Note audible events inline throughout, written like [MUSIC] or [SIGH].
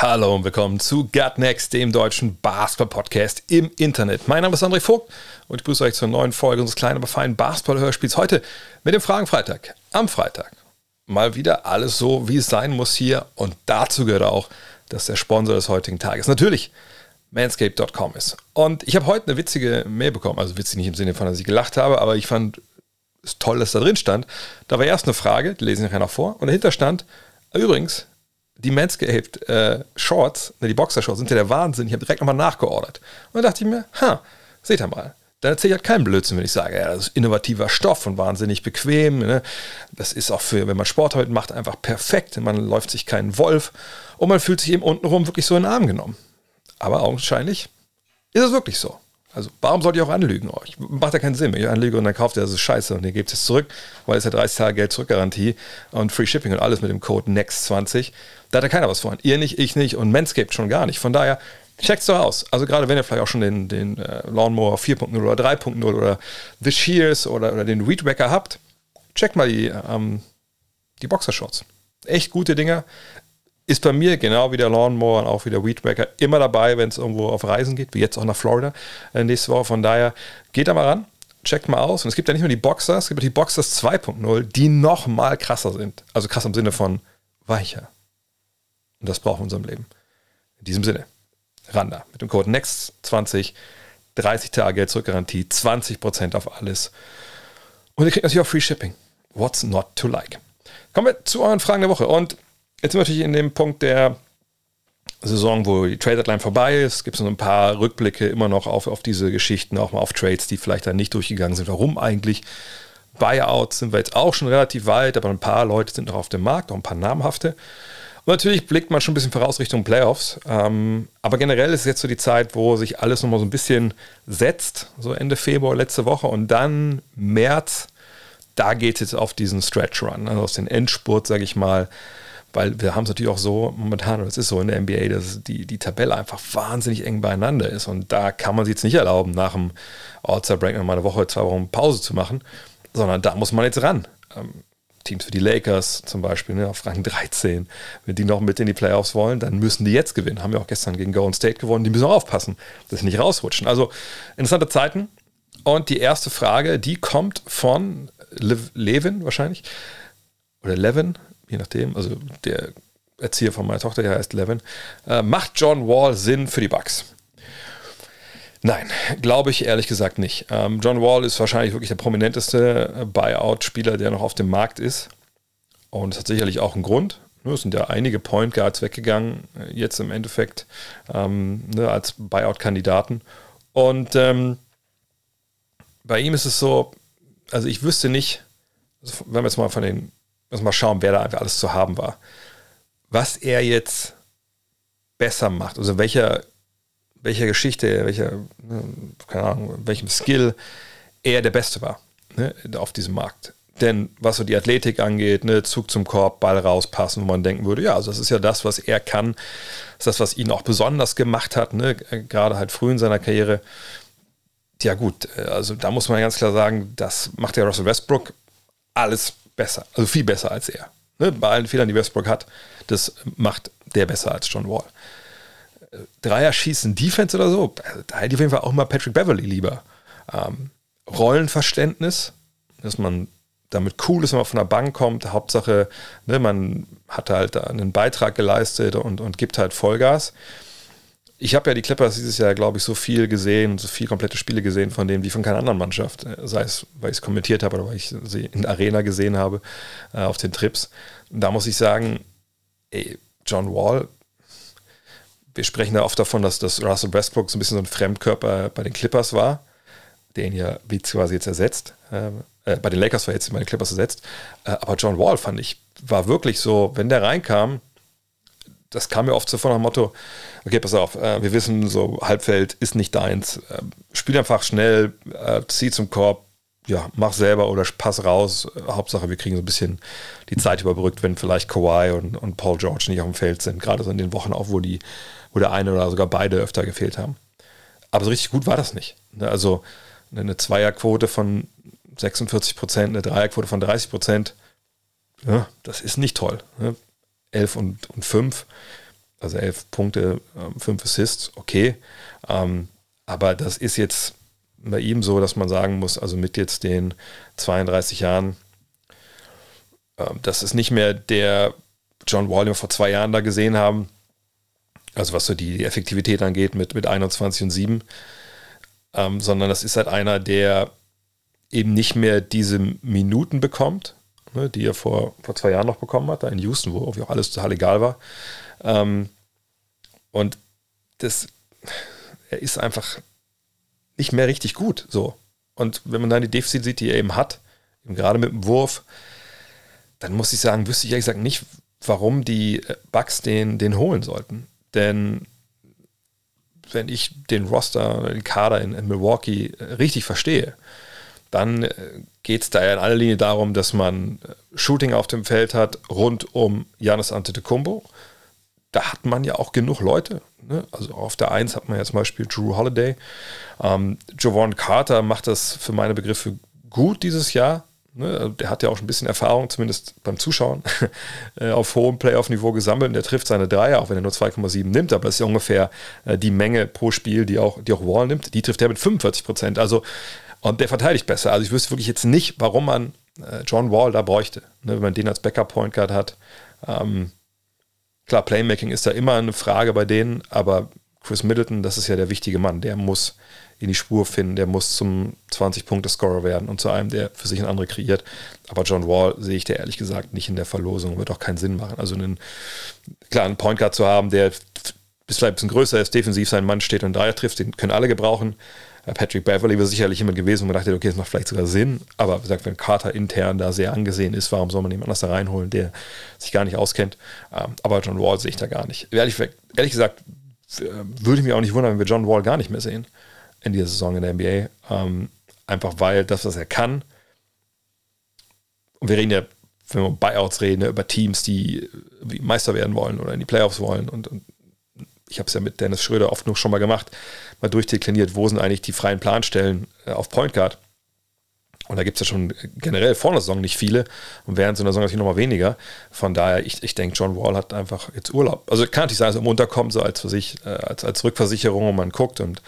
Hallo und willkommen zu Gut Next, dem deutschen Basketball-Podcast im Internet. Mein Name ist André Vogt und ich begrüße euch zur neuen Folge unseres kleinen, aber feinen Basketball-Hörspiels. Heute mit dem Fragenfreitag. Am Freitag. Mal wieder alles so, wie es sein muss hier. Und dazu gehört auch, dass der Sponsor des heutigen Tages natürlich manscape.com ist. Und ich habe heute eine witzige Mail bekommen. Also witzig nicht im Sinne von, dass ich gelacht habe, aber ich fand es toll, dass da drin stand. Da war erst eine Frage, die lese ich nachher noch vor. Und dahinter stand, übrigens, die Manscaped äh, Shorts, ne, die Boxershorts sind ja der Wahnsinn. Ich habe direkt nochmal nachgeordert. Und dann dachte ich mir, ha, seht ihr mal. Dann erzähle ich halt keinen Blödsinn, wenn ich sage, ja, das ist innovativer Stoff und wahnsinnig bequem. Ne? Das ist auch für, wenn man Sport heute macht, einfach perfekt. Man läuft sich keinen Wolf und man fühlt sich eben untenrum wirklich so in den Arm genommen. Aber augenscheinlich ist es wirklich so. Also, warum sollte ich auch anlügen euch? Macht ja keinen Sinn. Wenn ich anlüge und dann kauft ihr, das ist scheiße und ihr gebt es zurück, weil es ja 30 Tage Geld zurückgarantie und Free Shipping und alles mit dem Code NEXT20. Da hat ja keiner was von. Ihr nicht, ich nicht und Manscaped schon gar nicht. Von daher, checkt's doch aus. Also, gerade wenn ihr vielleicht auch schon den, den äh, Lawnmower 4.0 oder 3.0 oder The Shears oder, oder den Weed Wacker habt, checkt mal die, ähm, die Boxershorts. Echt gute Dinger. Ist bei mir genau wie der Lawnmower und auch wie der Weed Wacker immer dabei, wenn es irgendwo auf Reisen geht, wie jetzt auch nach Florida äh, nächste Woche. Von daher geht da mal ran, checkt mal aus. Und es gibt ja nicht nur die Boxers, es gibt auch die Boxers 2.0, die noch mal krasser sind. Also krass im Sinne von weicher. Und das brauchen wir in unserem Leben. In diesem Sinne, ran da. Mit dem Code NEXT20, 30 Tage Geld zurückgarantie, 20% auf alles. Und ihr kriegt natürlich auch Free Shipping. What's not to like? Kommen wir zu euren Fragen der Woche. Und Jetzt sind wir natürlich in dem Punkt der Saison, wo die Trade Deadline vorbei ist. Gibt es noch ein paar Rückblicke immer noch auf, auf diese Geschichten, auch mal auf Trades, die vielleicht dann nicht durchgegangen sind. Warum eigentlich? Buyouts sind wir jetzt auch schon relativ weit, aber ein paar Leute sind noch auf dem Markt, auch ein paar namhafte. Und natürlich blickt man schon ein bisschen voraus Richtung Playoffs. Ähm, aber generell ist es jetzt so die Zeit, wo sich alles nochmal so ein bisschen setzt. So Ende Februar letzte Woche und dann März, da geht es jetzt auf diesen Stretch Run, also aus dem Endspurt, sage ich mal weil wir haben es natürlich auch so momentan, und es ist so in der NBA, dass die, die Tabelle einfach wahnsinnig eng beieinander ist. Und da kann man sich jetzt nicht erlauben, nach dem All-Star-Break mal eine Woche, zwei Wochen Pause zu machen, sondern da muss man jetzt ran. Ähm, Teams wie die Lakers zum Beispiel ne, auf Rang 13, wenn die noch mit in die Playoffs wollen, dann müssen die jetzt gewinnen. Haben wir auch gestern gegen Golden State gewonnen. Die müssen auch aufpassen, dass sie nicht rausrutschen. Also interessante Zeiten. Und die erste Frage, die kommt von Le Levin wahrscheinlich. Oder Levin, je nachdem, also der Erzieher von meiner Tochter, der heißt Levin, äh, macht John Wall Sinn für die Bucks? Nein, glaube ich ehrlich gesagt nicht. Ähm, John Wall ist wahrscheinlich wirklich der prominenteste Buyout-Spieler, der noch auf dem Markt ist. Und es hat sicherlich auch einen Grund. Ne, es sind ja einige Point Guards weggegangen, äh, jetzt im Endeffekt ähm, ne, als Buyout-Kandidaten. Und ähm, bei ihm ist es so, also ich wüsste nicht, also wenn wir jetzt mal von den Müssen mal schauen, wer da einfach alles zu haben war. Was er jetzt besser macht, also welcher, welcher Geschichte, welcher, ne, keine Ahnung, welchem Skill er der Beste war ne, auf diesem Markt. Denn was so die Athletik angeht, ne, Zug zum Korb, Ball rauspassen, wo man denken würde, ja, also das ist ja das, was er kann, das ist das, was ihn auch besonders gemacht hat, ne, gerade halt früh in seiner Karriere. Ja gut, also da muss man ganz klar sagen, das macht ja Russell Westbrook alles besser, also viel besser als er. Ne? Bei allen Fehlern, die Westbrook hat, das macht der besser als John Wall. Dreier schießen Defense oder so, da hätte ich auf jeden Fall auch mal Patrick Beverly lieber. Ähm, Rollenverständnis, dass man damit cool ist, wenn man von der Bank kommt. Hauptsache, ne, man hat halt einen Beitrag geleistet und, und gibt halt Vollgas ich habe ja die Clippers dieses Jahr, glaube ich, so viel gesehen so viele komplette Spiele gesehen von denen wie von keiner anderen Mannschaft. Äh, sei es, weil ich es kommentiert habe oder weil ich sie in der Arena gesehen habe äh, auf den Trips. da muss ich sagen, ey, John Wall, wir sprechen da oft davon, dass, dass Russell Westbrook so ein bisschen so ein Fremdkörper bei den Clippers war, den ja wie quasi jetzt ersetzt. Äh, bei den Lakers war jetzt bei den Clippers ersetzt. Äh, aber John Wall fand ich, war wirklich so, wenn der reinkam, das kam mir oft so von dem Motto, okay, pass auf, äh, wir wissen, so Halbfeld ist nicht deins. Äh, spiel einfach schnell, äh, zieh zum Korb, ja, mach selber oder pass raus. Hauptsache, wir kriegen so ein bisschen die Zeit überbrückt, wenn vielleicht Kawhi und, und Paul George nicht auf dem Feld sind. Gerade so in den Wochen auch, wo, die, wo der eine oder sogar beide öfter gefehlt haben. Aber so richtig gut war das nicht. Ne, also eine Zweierquote von 46 Prozent, eine Dreierquote von 30 Prozent, ja, das ist nicht toll. 11 ne? und, und 5, also 11 Punkte, 5 ähm, Assists, okay. Ähm, aber das ist jetzt bei ihm so, dass man sagen muss, also mit jetzt den 32 Jahren, ähm, das ist nicht mehr der John Wall, den wir vor zwei Jahren da gesehen haben. Also was so die Effektivität angeht mit, mit 21 und 7. Ähm, sondern das ist halt einer, der eben nicht mehr diese Minuten bekommt, ne, die er vor, vor zwei Jahren noch bekommen hat, da in Houston, wo auch alles total egal war. Ähm, und das, er ist einfach nicht mehr richtig gut. So. Und wenn man dann die Defizite sieht, die er eben hat, eben gerade mit dem Wurf, dann muss ich sagen, wüsste ich ehrlich gesagt nicht, warum die Bugs den, den holen sollten. Denn wenn ich den Roster den Kader in, in Milwaukee richtig verstehe, dann äh, geht es da ja in aller Linie darum, dass man äh, Shooting auf dem Feld hat rund um Janis Antetokounmpo. Da hat man ja auch genug Leute. Ne? Also auf der 1 hat man ja zum Beispiel Drew Holiday. Ähm, Javon Carter macht das für meine Begriffe gut dieses Jahr. Ne? Also der hat ja auch schon ein bisschen Erfahrung, zumindest beim Zuschauen, [LAUGHS] äh, auf hohem Playoff-Niveau gesammelt und der trifft seine Dreier, auch wenn er nur 2,7 nimmt, aber das ist ja ungefähr die Menge pro Spiel, die auch, die auch Wall nimmt. Die trifft er mit 45 Prozent. Also und der verteidigt besser. Also ich wüsste wirklich jetzt nicht, warum man äh, John Wall da bräuchte, ne, wenn man den als Backup-Point Guard hat. Ähm, klar, Playmaking ist da immer eine Frage bei denen, aber Chris Middleton, das ist ja der wichtige Mann, der muss in die Spur finden, der muss zum 20-Punkte-Scorer werden und zu einem, der für sich ein andere kreiert. Aber John Wall sehe ich der ehrlich gesagt nicht in der Verlosung, wird auch keinen Sinn machen. Also einen klaren Point Guard zu haben, der bis vielleicht ein bisschen größer ist, defensiv sein Mann steht und Dreier trifft, den können alle gebrauchen. Patrick Beverly wäre sicherlich jemand gewesen, wo man dachte, okay, das macht vielleicht sogar Sinn. Aber wie gesagt, wenn Carter intern da sehr angesehen ist, warum soll man jemand anders da reinholen, der sich gar nicht auskennt? Ähm, aber John Wall sehe ich da gar nicht. Ehrlich, ehrlich gesagt, äh, würde ich mich auch nicht wundern, wenn wir John Wall gar nicht mehr sehen in dieser Saison in der NBA. Ähm, einfach weil das, was er kann, und wir reden ja, wenn wir um Buyouts reden, über Teams, die Meister werden wollen oder in die Playoffs wollen und, und ich habe es ja mit Dennis Schröder oft noch schon mal gemacht, mal durchdekliniert, wo sind eigentlich die freien Planstellen äh, auf Point Guard. Und da gibt es ja schon generell vor der Saison nicht viele und während so einer Saison natürlich nochmal weniger. Von daher, ich, ich denke, John Wall hat einfach jetzt Urlaub. Also kann natürlich sein, dass er im Unterkommen so als für sich, äh, als, als Rückversicherung und man guckt und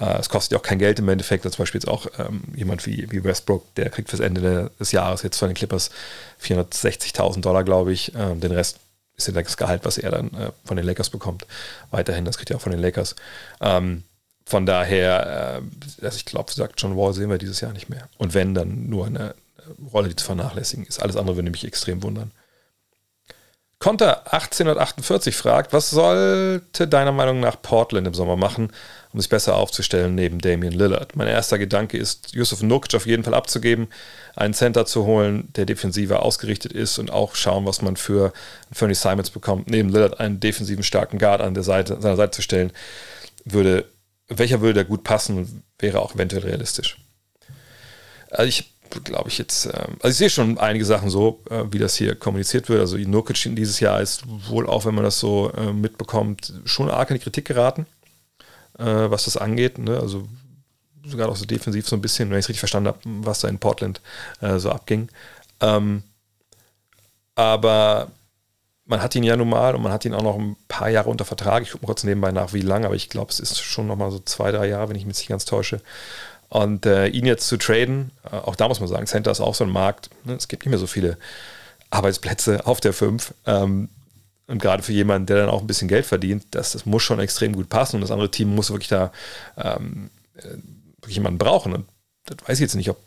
äh, es kostet ja auch kein Geld im Endeffekt. Zum Beispiel jetzt auch ähm, jemand wie, wie Westbrook, der kriegt fürs Ende des Jahres jetzt von den Clippers 460.000 Dollar, glaube ich. Ähm, den Rest ist ja das Gehalt, was er dann äh, von den Lakers bekommt. Weiterhin, das kriegt er auch von den Lakers. Ähm, von daher, äh, also ich glaube, sagt John Wall, sehen wir dieses Jahr nicht mehr. Und wenn, dann nur eine Rolle, die zu vernachlässigen ist. Alles andere würde mich extrem wundern. Konter 1848 fragt, was sollte deiner Meinung nach Portland im Sommer machen, um sich besser aufzustellen neben Damian Lillard? Mein erster Gedanke ist, Yusuf Nurkic auf jeden Fall abzugeben, einen Center zu holen, der defensiver ausgerichtet ist und auch schauen, was man für Fernie Simons bekommt, neben Lillard einen defensiven starken Guard an der Seite, seiner Seite zu stellen, würde, welcher würde da gut passen und wäre auch eventuell realistisch. Also ich glaube ich jetzt, ähm, also ich sehe schon einige Sachen so, äh, wie das hier kommuniziert wird. Also Nurkic dieses Jahr ist wohl auch, wenn man das so äh, mitbekommt, schon arg in die Kritik geraten, äh, was das angeht. Ne? Also sogar auch so defensiv so ein bisschen, wenn ich es richtig verstanden habe, was da in Portland so abging. Ähm, aber man hat ihn ja nun mal und man hat ihn auch noch ein paar Jahre unter Vertrag. Ich gucke mal kurz nebenbei nach, wie lange, aber ich glaube, es ist schon noch mal so zwei, drei Jahre, wenn ich mich nicht ganz täusche. Und äh, ihn jetzt zu traden, äh, auch da muss man sagen, Center ist auch so ein Markt. Ne? Es gibt nicht mehr so viele Arbeitsplätze auf der 5. Ähm, und gerade für jemanden, der dann auch ein bisschen Geld verdient, das, das muss schon extrem gut passen. Und das andere Team muss wirklich da ähm, äh, jemanden brauchen. Und das weiß ich jetzt nicht, ob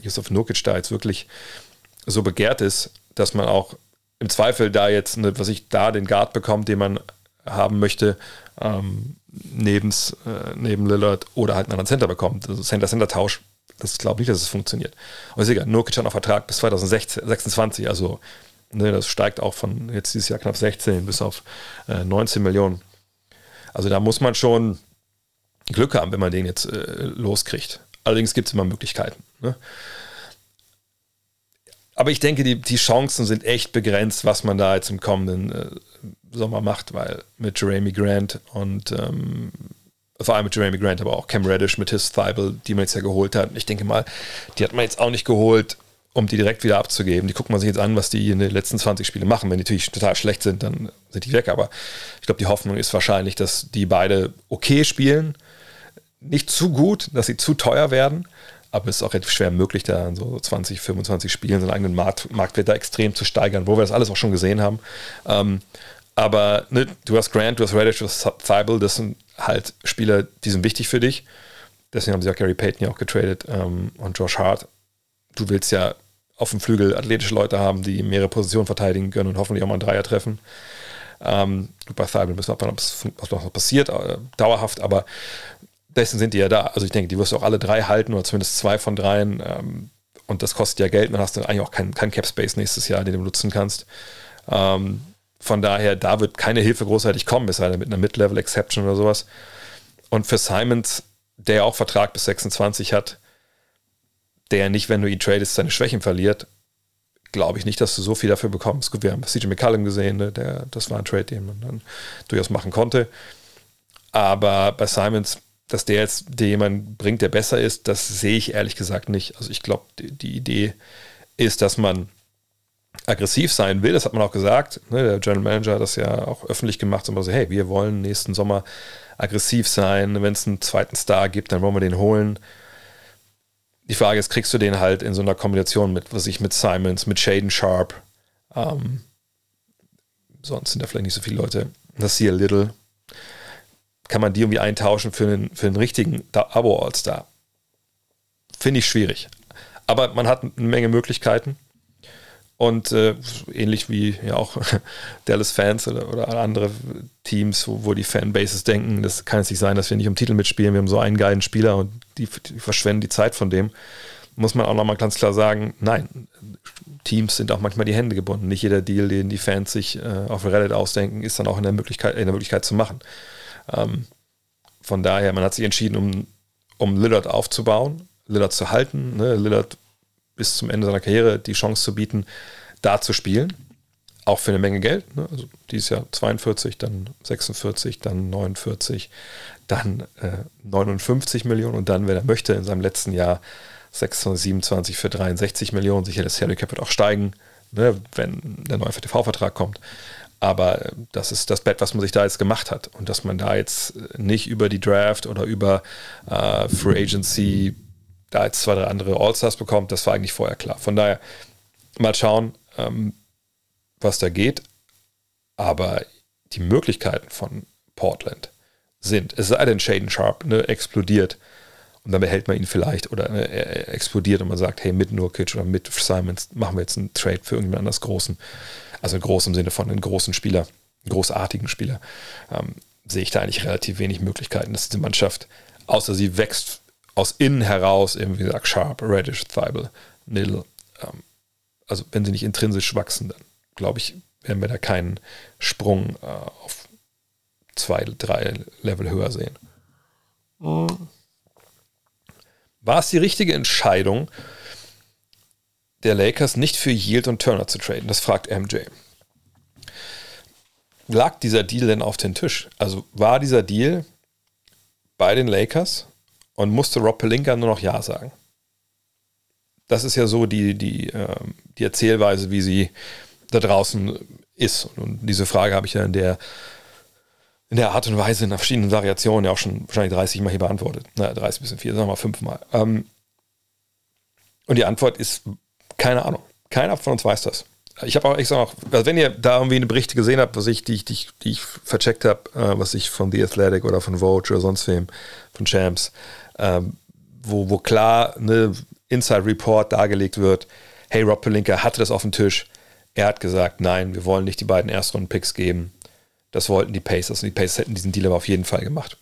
Yusuf Nurkic da jetzt wirklich so begehrt ist, dass man auch im Zweifel da jetzt, ne, was ich da den Guard bekommt, den man haben möchte, ähm, nebens, äh, neben Lillard oder halt einen anderen Center bekommt. Also Center-Center-Tausch, das glaube ich nicht, dass es funktioniert. Aber ist egal, Nurkic hat noch Vertrag bis 2026, also Ne, das steigt auch von jetzt dieses Jahr knapp 16 bis auf äh, 19 Millionen. Also da muss man schon Glück haben, wenn man den jetzt äh, loskriegt. Allerdings gibt es immer Möglichkeiten. Ne? Aber ich denke, die, die Chancen sind echt begrenzt, was man da jetzt im kommenden äh, Sommer macht, weil mit Jeremy Grant und ähm, vor allem mit Jeremy Grant, aber auch Cam Reddish mit His Thibault, die man jetzt ja geholt hat. Ich denke mal, die hat man jetzt auch nicht geholt, um die direkt wieder abzugeben. Die guckt man sich jetzt an, was die in den letzten 20 Spielen machen. Wenn die natürlich total schlecht sind, dann sind die weg. Aber ich glaube, die Hoffnung ist wahrscheinlich, dass die beide okay spielen. Nicht zu gut, dass sie zu teuer werden. Aber es ist auch relativ schwer möglich, da in so 20, 25 Spielen seinen eigenen Markt, Marktwert da extrem zu steigern, wo wir das alles auch schon gesehen haben. Ähm, aber ne, du hast Grant, du hast Reddish, du hast Thibault, das sind halt Spieler, die sind wichtig für dich. Deswegen haben sie auch Gary Payton ja auch getradet ähm, und Josh Hart. Du willst ja auf dem Flügel athletische Leute haben, die mehrere Positionen verteidigen können und hoffentlich auch mal einen Dreier treffen. Ähm, bei Thibault müssen wir abwarten, was noch passiert, äh, dauerhaft, aber dessen sind die ja da. Also ich denke, die wirst du auch alle drei halten oder zumindest zwei von dreien. Ähm, und das kostet ja Geld. Dann hast du eigentlich auch keinen kein Cap Space nächstes Jahr, den du nutzen kannst. Ähm, von daher, da wird keine Hilfe großartig kommen, es sei denn mit einer Mid-Level Exception oder sowas. Und für Simons, der auch Vertrag bis 26 hat, der nicht, wenn du ihn tradest, seine Schwächen verliert, glaube ich nicht, dass du so viel dafür bekommst. Wir haben CJ McCallum gesehen, ne? der, das war ein Trade, den man dann durchaus machen konnte. Aber bei Simons, dass der jetzt dir jemanden bringt, der besser ist, das sehe ich ehrlich gesagt nicht. Also ich glaube, die, die Idee ist, dass man aggressiv sein will, das hat man auch gesagt. Ne, der General Manager hat das ja auch öffentlich gemacht, so, hey, wir wollen nächsten Sommer aggressiv sein. Wenn es einen zweiten Star gibt, dann wollen wir den holen. Die Frage ist, kriegst du den halt in so einer Kombination mit, was ich mit Simons, mit Shaden Sharp, ähm, sonst sind da vielleicht nicht so viele Leute. Das hier Little. Kann man die irgendwie eintauschen für einen, für einen richtigen Abo-All-Star? Finde ich schwierig. Aber man hat eine Menge Möglichkeiten. Und äh, ähnlich wie ja auch [LAUGHS] Dallas-Fans oder, oder, andere Teams, wo, wo, die Fanbases denken, das kann es nicht sein, dass wir nicht um Titel mitspielen, wir haben so einen geilen Spieler und die, die verschwenden die Zeit von dem, muss man auch nochmal ganz klar sagen, nein, Teams sind auch manchmal die Hände gebunden. Nicht jeder Deal, den die Fans sich äh, auf Reddit ausdenken, ist dann auch in der Möglichkeit, in der Möglichkeit zu machen. Ähm, von daher, man hat sich entschieden, um, um Lillard aufzubauen, Lillard zu halten. Ne? Lillard bis zum Ende seiner Karriere die Chance zu bieten, da zu spielen. Auch für eine Menge Geld. Ne? Also dieses Jahr 42, dann 46, dann 49, dann äh, 59 Millionen und dann, wenn er möchte, in seinem letzten Jahr 627 für 63 Millionen. Sicher, das Salary Cap wird auch steigen, ne, wenn der neue TV-Vertrag kommt. Aber äh, das ist das Bett, was man sich da jetzt gemacht hat. Und dass man da jetzt nicht über die Draft oder über äh, Free Agency da jetzt zwei, drei andere All-Stars bekommt, das war eigentlich vorher klar. Von daher mal schauen, ähm, was da geht. Aber die Möglichkeiten von Portland sind, es sei denn, Shaden Sharp ne, explodiert und dann behält man ihn vielleicht oder ne, er explodiert und man sagt, hey, mit Nurkic oder mit Simons machen wir jetzt einen Trade für irgendjemand anders großen. Also groß im Sinne von einem großen Spieler, einen großartigen Spieler. Ähm, sehe ich da eigentlich relativ wenig Möglichkeiten, dass diese Mannschaft, außer sie wächst aus innen heraus, eben wie gesagt, Sharp, Reddish, Thibault, Nil, ähm, also wenn sie nicht intrinsisch wachsen, dann glaube ich, werden wir da keinen Sprung äh, auf zwei, drei Level höher sehen. War es die richtige Entscheidung, der Lakers nicht für Yield und Turner zu traden? Das fragt MJ. Lag dieser Deal denn auf den Tisch? Also war dieser Deal bei den Lakers und musste Rob Pelinka nur noch Ja sagen. Das ist ja so die, die, ähm, die Erzählweise, wie sie da draußen ist. Und diese Frage habe ich ja in der, in der Art und Weise, in verschiedenen Variationen ja auch schon wahrscheinlich 30 Mal hier beantwortet. Naja, 30 bis 4, sagen wir mal 5 Mal. Ähm, und die Antwort ist keine Ahnung. Keiner von uns weiß das. Ich habe auch extra noch, also wenn ihr da irgendwie eine Berichte gesehen habt, was ich, die, die, die ich vercheckt habe, äh, was ich von The Athletic oder von Vogue oder sonst wem, von Champs, ähm, wo, wo klar eine Inside Report dargelegt wird, hey, Rob Pelinka hatte das auf dem Tisch. Er hat gesagt, nein, wir wollen nicht die beiden Erstrunden-Picks geben. Das wollten die Pacers und die Pacers hätten diesen Deal aber auf jeden Fall gemacht.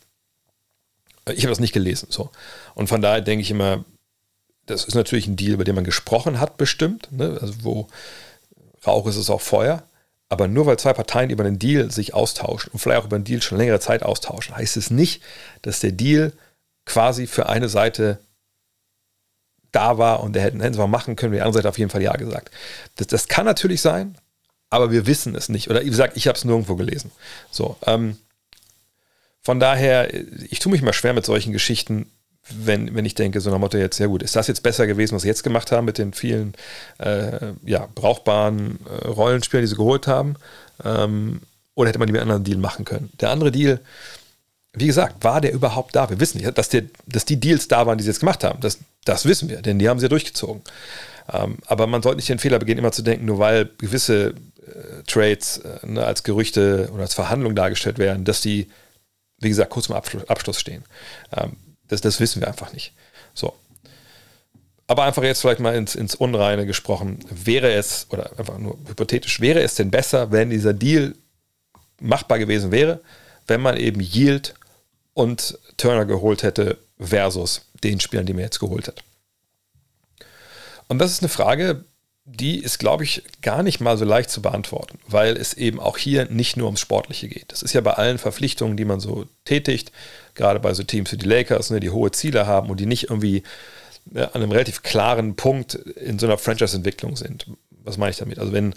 Ich habe das nicht gelesen. So. Und von daher denke ich immer, das ist natürlich ein Deal, über den man gesprochen hat, bestimmt. Ne? Also wo Rauch ist es auch Feuer. Aber nur weil zwei Parteien über einen Deal sich austauschen und vielleicht auch über einen Deal schon längere Zeit austauschen, heißt es nicht, dass der Deal quasi für eine Seite da war und der hätten, sie mal machen können, die andere Seite auf jeden Fall Ja gesagt. Das, das kann natürlich sein, aber wir wissen es nicht. Oder wie gesagt, ich habe es nirgendwo gelesen. So, ähm, von daher, ich tue mich mal schwer mit solchen Geschichten, wenn, wenn ich denke, so nach Motto jetzt, sehr gut, ist das jetzt besser gewesen, was sie jetzt gemacht haben mit den vielen äh, ja, brauchbaren äh, Rollenspielern, die sie geholt haben? Ähm, oder hätte man die mit einem anderen Deal machen können? Der andere Deal, wie gesagt, war der überhaupt da? Wir wissen nicht, dass, der, dass die Deals da waren, die sie jetzt gemacht haben. Das, das wissen wir, denn die haben sie ja durchgezogen. Ähm, aber man sollte nicht den Fehler begehen, immer zu denken, nur weil gewisse äh, Trades äh, ne, als Gerüchte oder als Verhandlung dargestellt werden, dass die, wie gesagt, kurz Abschluss, Abschluss stehen. Ähm, das, das wissen wir einfach nicht. So. Aber einfach jetzt vielleicht mal ins, ins Unreine gesprochen, wäre es, oder einfach nur hypothetisch, wäre es denn besser, wenn dieser Deal machbar gewesen wäre, wenn man eben Yield und Turner geholt hätte versus den Spielern, die man jetzt geholt hat? Und das ist eine Frage, die ist, glaube ich, gar nicht mal so leicht zu beantworten, weil es eben auch hier nicht nur ums Sportliche geht. Das ist ja bei allen Verpflichtungen, die man so tätigt, gerade bei so Teams wie die Lakers, ne, die hohe Ziele haben und die nicht irgendwie ja, an einem relativ klaren Punkt in so einer Franchise-Entwicklung sind. Was meine ich damit? Also wenn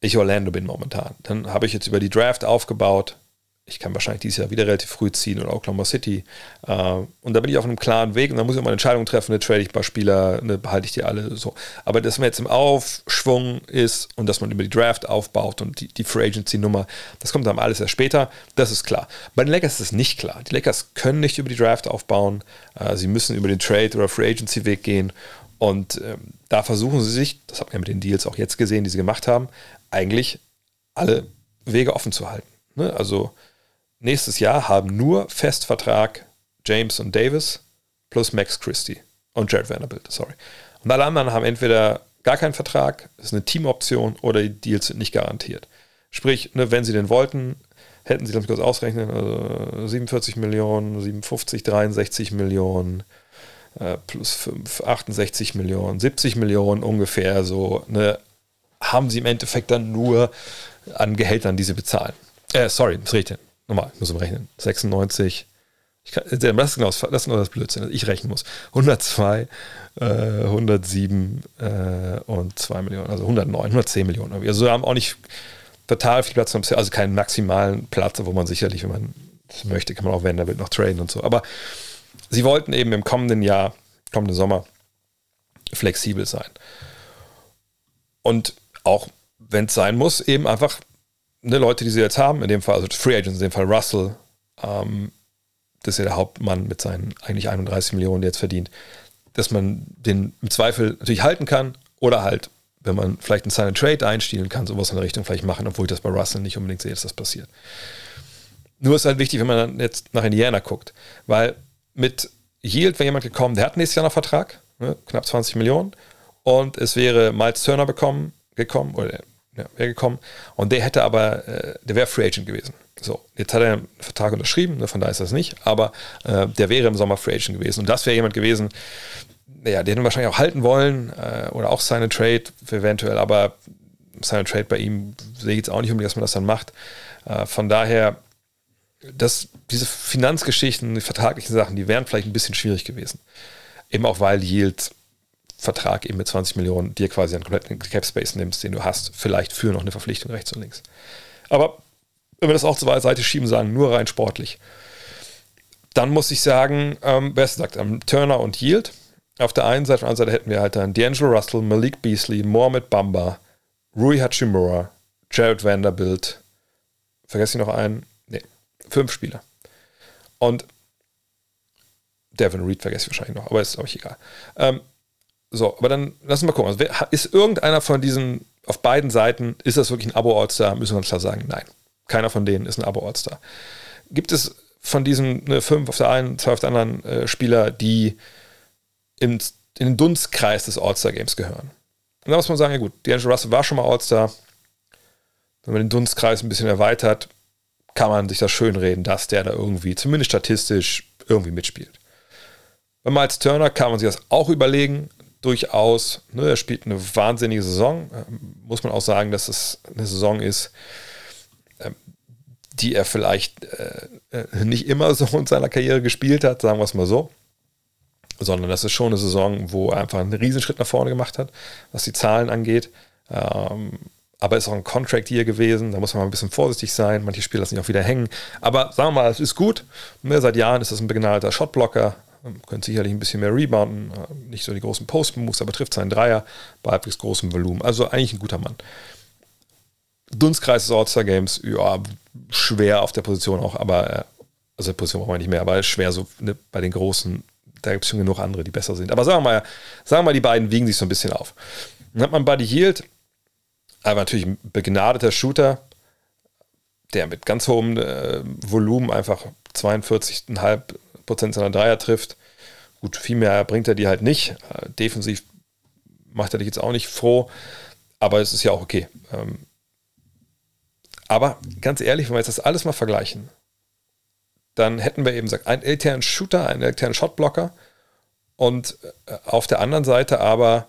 ich Orlando bin momentan, dann habe ich jetzt über die Draft aufgebaut, ich kann wahrscheinlich dieses Jahr wieder relativ früh ziehen oder Oklahoma City. Äh, und da bin ich auf einem klaren Weg und da muss ich auch mal eine Entscheidung treffen, eine trade ich ein paar Spieler, eine behalte ich die alle so. Aber dass man jetzt im Aufschwung ist und dass man über die Draft aufbaut und die, die Free Agency-Nummer, das kommt dann alles erst später, das ist klar. Bei den Lakers ist es nicht klar. Die Lakers können nicht über die Draft aufbauen, äh, sie müssen über den Trade- oder Free Agency-Weg gehen. Und ähm, da versuchen sie sich, das hat man mit den Deals auch jetzt gesehen, die sie gemacht haben, eigentlich alle Wege offen zu halten. Ne? Also nächstes Jahr haben nur Festvertrag James und Davis plus Max Christie und Jared Vanderbilt, sorry. Und alle anderen haben entweder gar keinen Vertrag, ist eine Teamoption oder die Deals sind nicht garantiert. Sprich, ne, wenn sie den wollten, hätten sie, lass mich kurz ausrechnen, also 47 Millionen, 57, 63 Millionen, äh, plus 5, 68 Millionen, 70 Millionen ungefähr so, ne, haben sie im Endeffekt dann nur an Gehältern, die sie bezahlen. Äh, sorry, das rede nochmal, ich muss rechnen, 96, ich kann, das, ist genau, das ist genau das Blödsinn, ich rechnen muss. 102, äh, 107 äh, und 2 Millionen, also 109, 110 Millionen. Also wir haben auch nicht total viel Platz, also keinen maximalen Platz, wo man sicherlich, wenn man möchte, kann man auch, wenn der will, noch traden und so. Aber sie wollten eben im kommenden Jahr, kommenden Sommer, flexibel sein. Und auch, wenn es sein muss, eben einfach ne, Leute, die sie jetzt haben, in dem Fall, also Free Agents, in dem Fall Russell, ähm, das ist ja der Hauptmann mit seinen eigentlich 31 Millionen, der jetzt verdient, dass man den im Zweifel natürlich halten kann oder halt, wenn man vielleicht einen Sign Trade einstellen kann, sowas in der Richtung vielleicht machen, obwohl ich das bei Russell nicht unbedingt sehe, dass das passiert. Nur ist halt wichtig, wenn man dann jetzt nach Indiana guckt, weil mit Yield wäre jemand gekommen, der hat nächstes Jahr noch Vertrag, ne, knapp 20 Millionen, und es wäre Miles Turner bekommen, gekommen, oder ja, wäre gekommen. Und der hätte aber, äh, der wäre Free Agent gewesen. So, jetzt hat er einen Vertrag unterschrieben, ne, von daher ist das nicht, aber äh, der wäre im Sommer Free Agent gewesen. Und das wäre jemand gewesen, ja, den wahrscheinlich auch halten wollen äh, oder auch seine Trade eventuell, aber seine Trade bei ihm sehe ich jetzt auch nicht unbedingt, dass man das dann macht. Äh, von daher, das, diese Finanzgeschichten, die vertraglichen Sachen, die wären vielleicht ein bisschen schwierig gewesen. Eben auch weil Yield Vertrag eben mit 20 Millionen dir quasi einen kompletten Cap Space nimmst, den du hast, vielleicht für noch eine Verpflichtung rechts und links. Aber wenn wir das auch zur Seite schieben, sagen, nur rein sportlich, dann muss ich sagen, ähm, wer sagt, ähm, Turner und Yield. Auf der einen Seite, auf der anderen Seite hätten wir halt dann D'Angelo Russell, Malik Beasley, Mohamed Bamba, Rui Hachimura, Jared Vanderbilt. Vergesse ich noch einen? Nee, fünf Spieler. Und Devin Reed vergesse ich wahrscheinlich noch, aber ist euch egal. Ähm, so, aber dann lassen wir mal gucken. Also, ist irgendeiner von diesen, auf beiden Seiten, ist das wirklich ein Abo-All-Star? Müssen wir uns klar sagen, nein. Keiner von denen ist ein Abo-All-Star. Gibt es von diesen ne, fünf auf der einen, zwei auf der anderen äh, Spieler, die im, in den Dunstkreis des All-Star-Games gehören? Und da muss man sagen, ja gut, D'Angelo Russell war schon mal All-Star. Wenn man den Dunstkreis ein bisschen erweitert, kann man sich das schönreden, dass der da irgendwie, zumindest statistisch, irgendwie mitspielt. Bei Miles Turner kann man sich das auch überlegen durchaus, ne, er spielt eine wahnsinnige Saison. Ähm, muss man auch sagen, dass es eine Saison ist, ähm, die er vielleicht äh, äh, nicht immer so in seiner Karriere gespielt hat, sagen wir es mal so. Sondern das ist schon eine Saison, wo er einfach einen Riesenschritt nach vorne gemacht hat, was die Zahlen angeht. Ähm, aber ist auch ein Contract hier gewesen, da muss man mal ein bisschen vorsichtig sein. Manche Spieler lassen sich auch wieder hängen. Aber sagen wir mal, es ist gut. Ne, seit Jahren ist das ein begnadeter Shotblocker. Könnte sicherlich ein bisschen mehr rebounden. Äh, nicht so die großen Post-Moves, aber trifft seinen Dreier bei halbwegs großem Volumen. Also eigentlich ein guter Mann. Dunstkreis des All-Star Games, ja, schwer auf der Position auch, aber, äh, also Position brauchen wir nicht mehr, aber schwer so ne, bei den Großen, da gibt es schon genug andere, die besser sind. Aber sagen wir mal, sagen wir mal, die beiden wiegen sich so ein bisschen auf. Dann hat man Buddy Yield, aber natürlich ein begnadeter Shooter, der mit ganz hohem äh, Volumen einfach 42,5% seiner Dreier trifft. Gut, viel mehr bringt er die halt nicht. Äh, defensiv macht er dich jetzt auch nicht froh, aber es ist ja auch okay. Ähm, aber ganz ehrlich, wenn wir jetzt das alles mal vergleichen, dann hätten wir eben gesagt, einen elternen Shooter, einen elternen Shotblocker und äh, auf der anderen Seite aber,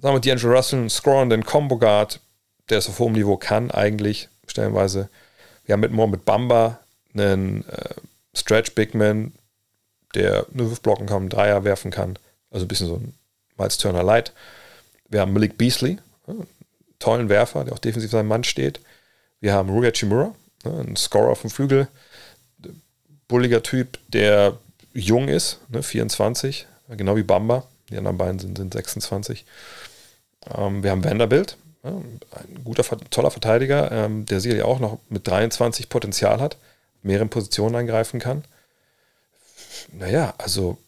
sagen wir, D'Angelo Russell, einen scorenden Combo Guard, der es auf hohem Niveau kann, eigentlich, stellenweise. Wir haben mit Mohamed Bamba einen äh, Stretch Bigman, der nur blocken kann, Dreier werfen kann. Also ein bisschen so ein Miles Turner Light. Wir haben Malik Beasley, einen tollen Werfer, der auch defensiv seinem Mann steht. Wir haben Ruya Chimura, ne, ein Scorer vom Flügel, bulliger Typ, der jung ist, ne, 24, genau wie Bamba. Die anderen beiden sind, sind 26. Ähm, wir haben Vanderbilt, ein guter, toller Verteidiger, ähm, der sicherlich auch noch mit 23 Potenzial hat, mehreren Positionen angreifen kann. Naja, also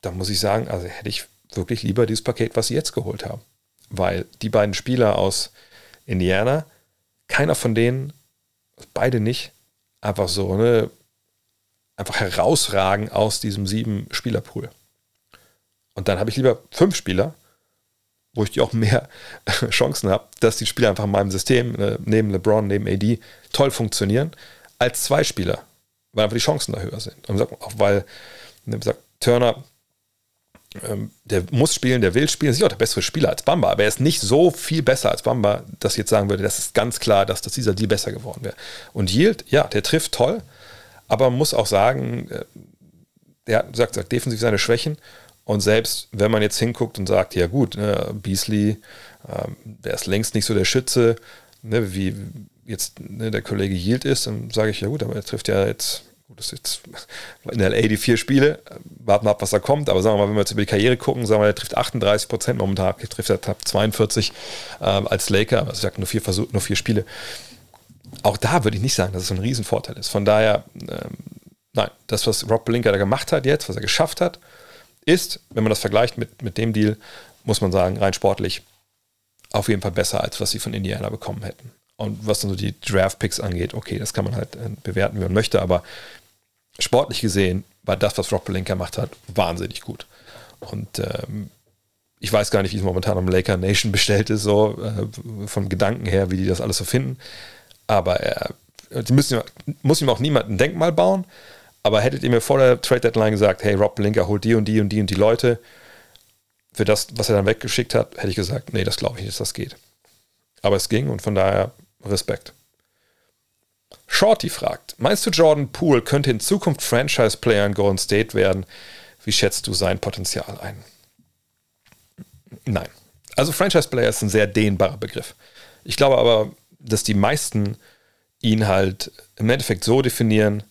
da muss ich sagen, also hätte ich wirklich lieber dieses Paket, was sie jetzt geholt haben. Weil die beiden Spieler aus Indiana, keiner von denen, beide nicht, einfach so, ne, einfach herausragen aus diesem sieben Spielerpool. Und dann habe ich lieber fünf Spieler, wo ich die auch mehr [LAUGHS] Chancen habe, dass die Spieler einfach in meinem System, ne, neben LeBron, neben AD, toll funktionieren, als zwei Spieler, weil einfach die Chancen da höher sind. Und auch weil, ne, sagt, Turner ähm, der muss spielen, der will spielen, ist auch der bessere Spieler als Bamba, aber er ist nicht so viel besser als Bamba, dass ich jetzt sagen würde, das ist ganz klar, dass, dass dieser Deal besser geworden wäre. Und Yield, ja, der trifft toll, aber man muss auch sagen, äh, er sagt, sagt defensiv seine Schwächen und selbst wenn man jetzt hinguckt und sagt, ja gut, ne, Beasley, ähm, der ist längst nicht so der Schütze, ne, wie jetzt ne, der Kollege Yield ist, dann sage ich, ja gut, aber er trifft ja jetzt Gut, das ist jetzt [LAUGHS] in LA die vier Spiele. Warten wir ab, was da kommt. Aber sagen wir mal, wenn wir jetzt über die Karriere gucken, sagen wir, er trifft 38 Prozent momentan, trifft er knapp 42 ähm, als Laker. Also ich sage nur vier Versuche, nur vier Spiele. Auch da würde ich nicht sagen, dass es so ein Riesenvorteil ist. Von daher, ähm, nein, das, was Rob Blinker da gemacht hat jetzt, was er geschafft hat, ist, wenn man das vergleicht mit, mit dem Deal, muss man sagen, rein sportlich auf jeden Fall besser, als was sie von Indiana bekommen hätten. Und was dann so die Draft-Picks angeht, okay, das kann man halt äh, bewerten, wie man möchte, aber sportlich gesehen war das, was Rob Pelinka gemacht hat, wahnsinnig gut. Und ähm, ich weiß gar nicht, wie es momentan am Laker Nation [LAUGHS] bestellt ist, so äh, vom Gedanken her, wie die das alles so finden. Aber äh, die müssen, muss ihm auch niemand ein Denkmal bauen. Aber hättet ihr mir vor der Trade Deadline gesagt, hey, Rob Pelinka holt die und die und die und die Leute, für das, was er dann weggeschickt hat, hätte ich gesagt, nee, das glaube ich nicht, dass das geht. Aber es ging und von daher Respekt. Shorty fragt: Meinst du, Jordan Poole könnte in Zukunft Franchise-Player in Golden State werden? Wie schätzt du sein Potenzial ein? Nein. Also, Franchise-Player ist ein sehr dehnbarer Begriff. Ich glaube aber, dass die meisten ihn halt im Endeffekt so definieren,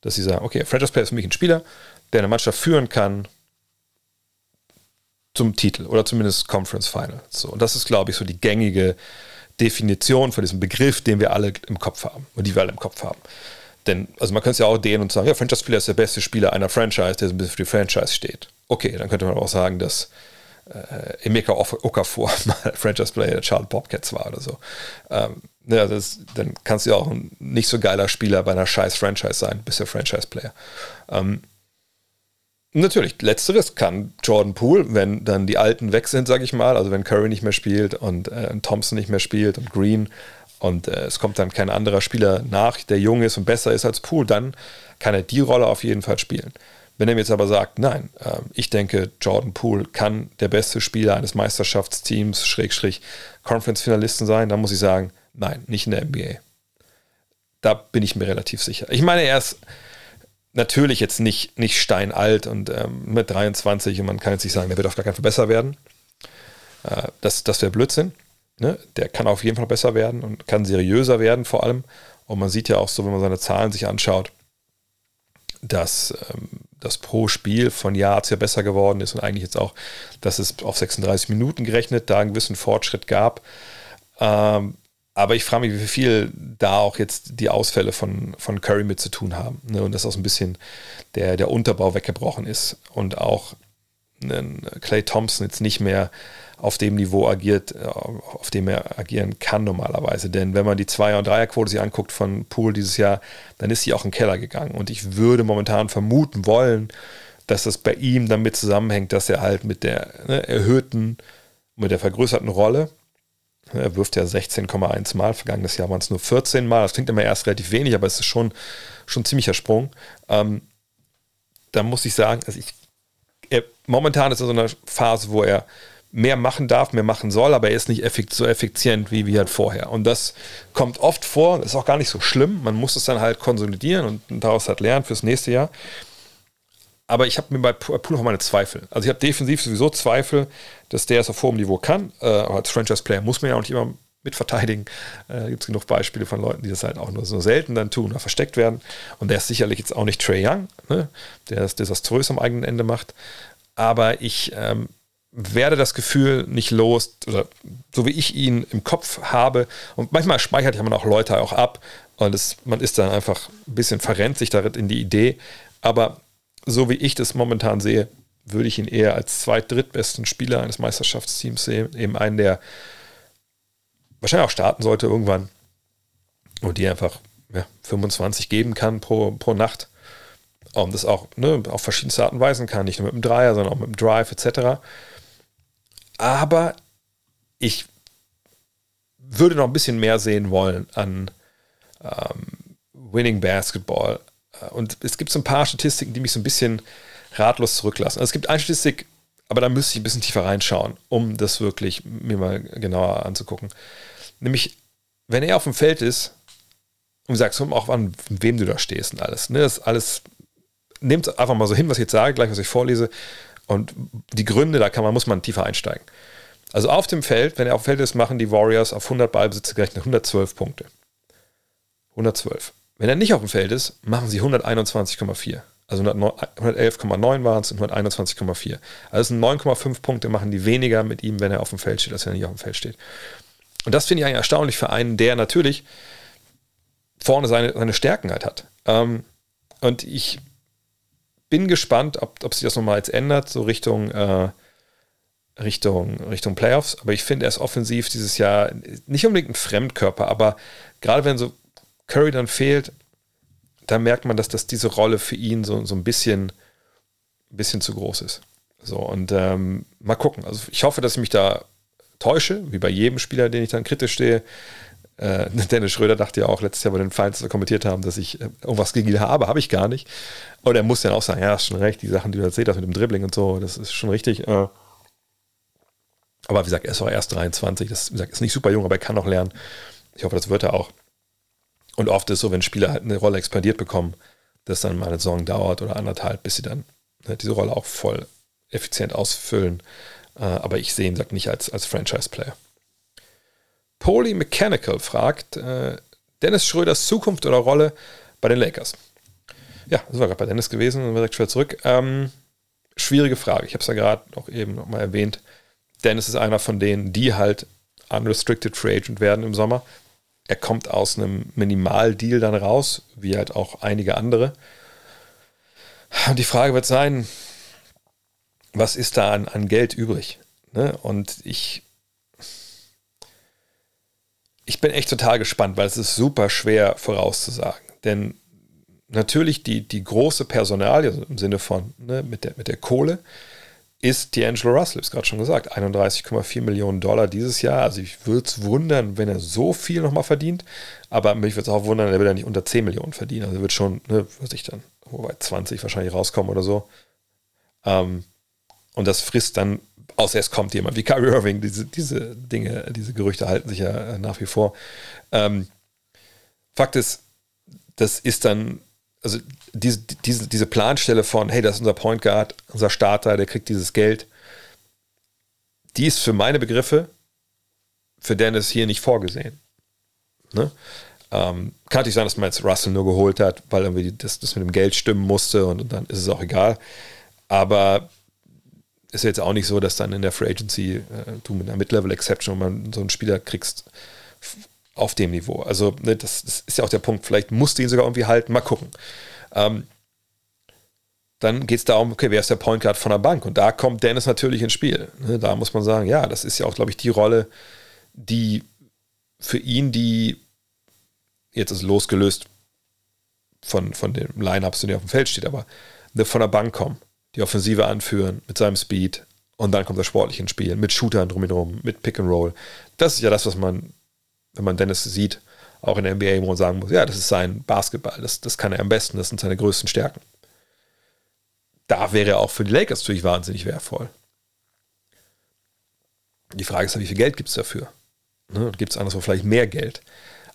dass sie sagen: Okay, Franchise-Player ist für mich ein Spieler, der eine Mannschaft führen kann zum Titel oder zumindest Conference Final. So, und das ist, glaube ich, so die gängige Definition von diesem Begriff, den wir alle im Kopf haben und die wir alle im Kopf haben. Denn, also man könnte es ja auch dehnen und sagen, ja, Franchise-Spieler ist der beste Spieler einer Franchise, der so ein bisschen für die Franchise steht. Okay, dann könnte man auch sagen, dass äh, Emeka Okafor [LAUGHS] mal Franchise-Player der Charlotte Bobcats war oder so. Ähm, ja, das, dann kannst du ja auch ein nicht so geiler Spieler bei einer scheiß Franchise sein, bist ja Franchise-Player. Ähm, Natürlich, letzteres kann Jordan Poole, wenn dann die Alten weg sind, sage ich mal, also wenn Curry nicht mehr spielt und äh, Thompson nicht mehr spielt und Green und äh, es kommt dann kein anderer Spieler nach, der jung ist und besser ist als Poole, dann kann er die Rolle auf jeden Fall spielen. Wenn er mir jetzt aber sagt, nein, äh, ich denke, Jordan Poole kann der beste Spieler eines Meisterschaftsteams, Schrägstrich, Conference-Finalisten sein, dann muss ich sagen, nein, nicht in der NBA. Da bin ich mir relativ sicher. Ich meine, er ist natürlich jetzt nicht, nicht steinalt und ähm, mit 23 und man kann jetzt nicht sagen, der wird auf gar keinen Fall besser werden. Äh, das das wäre Blödsinn. Ne? Der kann auf jeden Fall besser werden und kann seriöser werden vor allem. Und man sieht ja auch so, wenn man seine Zahlen sich anschaut, dass ähm, das pro Spiel von Jahr zu Jahr besser geworden ist und eigentlich jetzt auch, dass es auf 36 Minuten gerechnet da einen gewissen Fortschritt gab. Ähm, aber ich frage mich, wie viel da auch jetzt die Ausfälle von, von Curry mit zu tun haben. Ne? Und dass auch so ein bisschen der, der Unterbau weggebrochen ist und auch Clay Thompson jetzt nicht mehr auf dem Niveau agiert, äh, auf dem er agieren kann normalerweise. Denn wenn man die Zweier- und Dreierquote sich anguckt von Pool dieses Jahr, dann ist sie auch im Keller gegangen. Und ich würde momentan vermuten wollen, dass das bei ihm damit zusammenhängt, dass er halt mit der ne, erhöhten, mit der vergrößerten Rolle, er wirft ja 16,1 Mal, vergangenes Jahr waren es nur 14 Mal, das klingt immer erst relativ wenig, aber es ist schon, schon ein ziemlicher Sprung. Ähm, da muss ich sagen, also ich, er, momentan ist er so eine Phase, wo er mehr machen darf, mehr machen soll, aber er ist nicht effekt, so effizient wie, wie halt vorher. Und das kommt oft vor, ist auch gar nicht so schlimm. Man muss es dann halt konsolidieren und daraus halt lernen fürs nächste Jahr. Aber ich habe mir bei Pool auch meine Zweifel. Also ich habe defensiv sowieso Zweifel, dass der es auf hohem Niveau kann. Äh, als Franchise-Player muss man ja auch nicht immer mit verteidigen. Äh, Gibt es genug Beispiele von Leuten, die das halt auch nur so selten dann tun oder versteckt werden. Und der ist sicherlich jetzt auch nicht Trey Young, ne? der es desaströs am eigenen Ende macht. Aber ich ähm, werde das Gefühl nicht los, oder so wie ich ihn im Kopf habe. Und manchmal speichert ja man auch Leute auch ab und es, man ist dann einfach ein bisschen verrennt sich darin in die Idee. Aber so wie ich das momentan sehe, würde ich ihn eher als zweit-, drittbesten Spieler eines Meisterschaftsteams sehen. Eben einen, der wahrscheinlich auch starten sollte irgendwann und die einfach ja, 25 geben kann pro, pro Nacht. Und das auch ne, auf verschiedenste Arten Weisen kann, nicht nur mit dem Dreier, sondern auch mit dem Drive etc. Aber ich würde noch ein bisschen mehr sehen wollen an ähm, Winning Basketball. Äh, und es gibt so ein paar Statistiken, die mich so ein bisschen ratlos zurücklassen. Also es gibt eine Statistik, aber da müsste ich ein bisschen tiefer reinschauen, um das wirklich mir mal genauer anzugucken. Nämlich, wenn er auf dem Feld ist und sagst auch an wem du da stehst und alles. Ne, das alles, nehmt einfach mal so hin, was ich jetzt sage, gleich was ich vorlese. Und die Gründe, da kann man, muss man tiefer einsteigen. Also auf dem Feld, wenn er auf dem Feld ist, machen die Warriors auf 100 Ballbesitze gerechnet 112 Punkte. 112. Wenn er nicht auf dem Feld ist, machen sie 121,4. Also 111,9 waren es und 121,4. Also 9,5 Punkte machen die weniger mit ihm, wenn er auf dem Feld steht, als wenn er nicht auf dem Feld steht. Und das finde ich eigentlich erstaunlich für einen, der natürlich vorne seine, seine Stärken halt hat. Ähm, und ich bin gespannt, ob, ob sich das nochmal jetzt ändert, so Richtung, äh, Richtung, Richtung Playoffs. Aber ich finde, er ist offensiv dieses Jahr nicht unbedingt ein Fremdkörper, aber gerade wenn so Curry dann fehlt, da merkt man, dass das diese Rolle für ihn so, so ein bisschen, bisschen zu groß ist. So, und ähm, mal gucken. Also ich hoffe, dass ich mich da täusche, wie bei jedem Spieler, den ich dann kritisch stehe. Äh, [LAUGHS] Dennis Schröder dachte ja auch letztes Jahr, wir den Feinds kommentiert haben, dass ich äh, irgendwas gegen ihn habe, habe ich gar nicht. Und er muss dann auch sagen, ja, ist schon recht, die Sachen, die du erzählt hast mit dem Dribbling und so, das ist schon richtig. Äh, aber wie gesagt, er ist auch erst 23, das gesagt, ist nicht super jung, aber er kann noch lernen. Ich hoffe, das wird er auch. Und oft ist es so, wenn Spieler halt eine Rolle expandiert bekommen, dass dann mal eine Saison dauert oder anderthalb, bis sie dann ne, diese Rolle auch voll effizient ausfüllen. Äh, aber ich sehe ihn sagt nicht als, als Franchise-Player. Poly Mechanical fragt, äh, Dennis Schröders Zukunft oder Rolle bei den Lakers? Ja, das war gerade bei Dennis gewesen und direkt wieder zurück. Ähm, schwierige Frage. Ich habe es ja gerade auch eben nochmal erwähnt. Dennis ist einer von denen, die halt unrestricted free agent werden im Sommer. Er kommt aus einem Minimaldeal dann raus, wie halt auch einige andere. Und die Frage wird sein, was ist da an, an Geld übrig? Ne? Und ich, ich bin echt total gespannt, weil es ist super schwer vorauszusagen. Denn natürlich die, die große Personalie, also im Sinne von ne, mit, der, mit der Kohle, ist D'Angelo Russell, ich gerade schon gesagt, 31,4 Millionen Dollar dieses Jahr. Also ich würde es wundern, wenn er so viel nochmal verdient, aber mich würde es auch wundern, er wird ja nicht unter 10 Millionen verdienen. Also er wird schon, ne, was ich dann, wobei 20 wahrscheinlich rauskommen oder so. Ähm, und das frisst dann, außer es kommt jemand wie Kyrie Irving, diese, diese Dinge, diese Gerüchte halten sich ja nach wie vor. Ähm, Fakt ist, das ist dann, also diese, diese, diese Planstelle von, hey, das ist unser Point Guard, unser Starter, der kriegt dieses Geld, die ist für meine Begriffe für Dennis hier nicht vorgesehen. Ne? Ähm, kann natürlich sein, dass man jetzt Russell nur geholt hat, weil irgendwie das, das mit dem Geld stimmen musste und, und dann ist es auch egal. Aber ist jetzt auch nicht so, dass dann in der Free Agency äh, du mit einer Mid-Level-Exception man so einen Spieler kriegst auf dem Niveau. Also ne, das, das, ist ja auch der Punkt. Vielleicht musst du ihn sogar irgendwie halten. Mal gucken. Ähm, dann geht es darum, okay, wer ist der Point Guard von der Bank? Und da kommt Dennis natürlich ins Spiel. Ne, da muss man sagen, ja, das ist ja auch, glaube ich, die Rolle, die für ihn die jetzt ist losgelöst von, von den Lineups, die auf dem Feld steht, aber von der Bank kommen, die Offensive anführen mit seinem Speed und dann kommt das sportliche ins Spiel mit Shootern drumherum, mit Pick and Roll. Das ist ja das, was man, wenn man Dennis sieht, auch in der NBA, wo man sagen muss, ja, das ist sein Basketball, das, das kann er am besten, das sind seine größten Stärken. Da wäre er auch für die Lakers natürlich wahnsinnig wertvoll. Die Frage ist, wie viel Geld gibt es dafür? Ne? Gibt es anderswo vielleicht mehr Geld?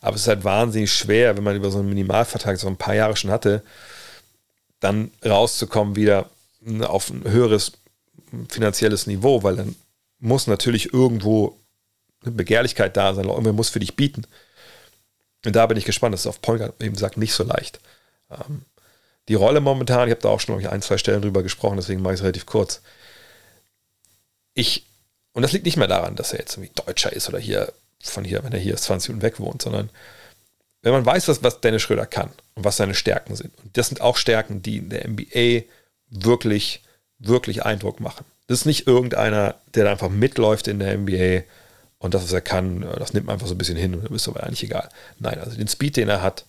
Aber es ist halt wahnsinnig schwer, wenn man über so einen Minimalvertrag so ein paar Jahre schon hatte, dann rauszukommen wieder auf ein höheres finanzielles Niveau, weil dann muss natürlich irgendwo eine Begehrlichkeit da sein, irgendwer muss für dich bieten. Und da bin ich gespannt, das ist auf Polka eben gesagt nicht so leicht. Ähm, die Rolle momentan, ich habe da auch schon ich, ein, zwei Stellen drüber gesprochen, deswegen mache ich es relativ kurz. Ich, und das liegt nicht mehr daran, dass er jetzt irgendwie Deutscher ist oder hier von hier, wenn er hier 20 Minuten weg wohnt, sondern wenn man weiß, was, was Dennis Schröder kann und was seine Stärken sind. Und das sind auch Stärken, die in der NBA wirklich, wirklich Eindruck machen. Das ist nicht irgendeiner, der da einfach mitläuft in der NBA und das, was er kann, das nimmt man einfach so ein bisschen hin und dann ist aber eigentlich egal. Nein, also den Speed, den er hat,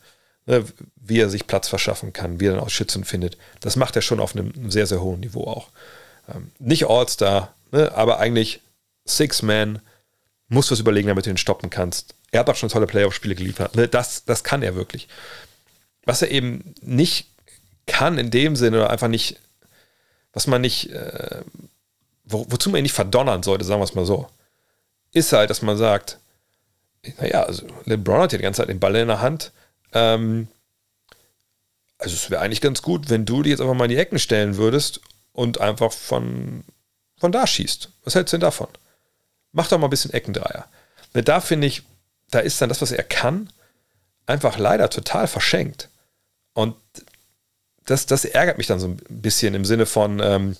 ne, wie er sich Platz verschaffen kann, wie er dann auch Schützen findet, das macht er schon auf einem sehr, sehr hohen Niveau auch. Ähm, nicht All-Star, ne, aber eigentlich Six-Man, musst was überlegen, damit du ihn stoppen kannst. Er hat auch schon tolle Playoff-Spiele geliefert. Ne? Das, das kann er wirklich. Was er eben nicht kann in dem Sinne oder einfach nicht, was man nicht, äh, wo, wozu man ihn nicht verdonnern sollte, sagen wir es mal so, ist halt, dass man sagt, naja, also LeBron hat ja die ganze Zeit den Ball in der Hand. Ähm, also es wäre eigentlich ganz gut, wenn du dich jetzt einfach mal in die Ecken stellen würdest und einfach von, von da schießt. Was hältst du denn davon? Mach doch mal ein bisschen Eckendreier. Weil da finde ich, da ist dann das, was er kann, einfach leider total verschenkt. Und das, das ärgert mich dann so ein bisschen im Sinne von, ähm,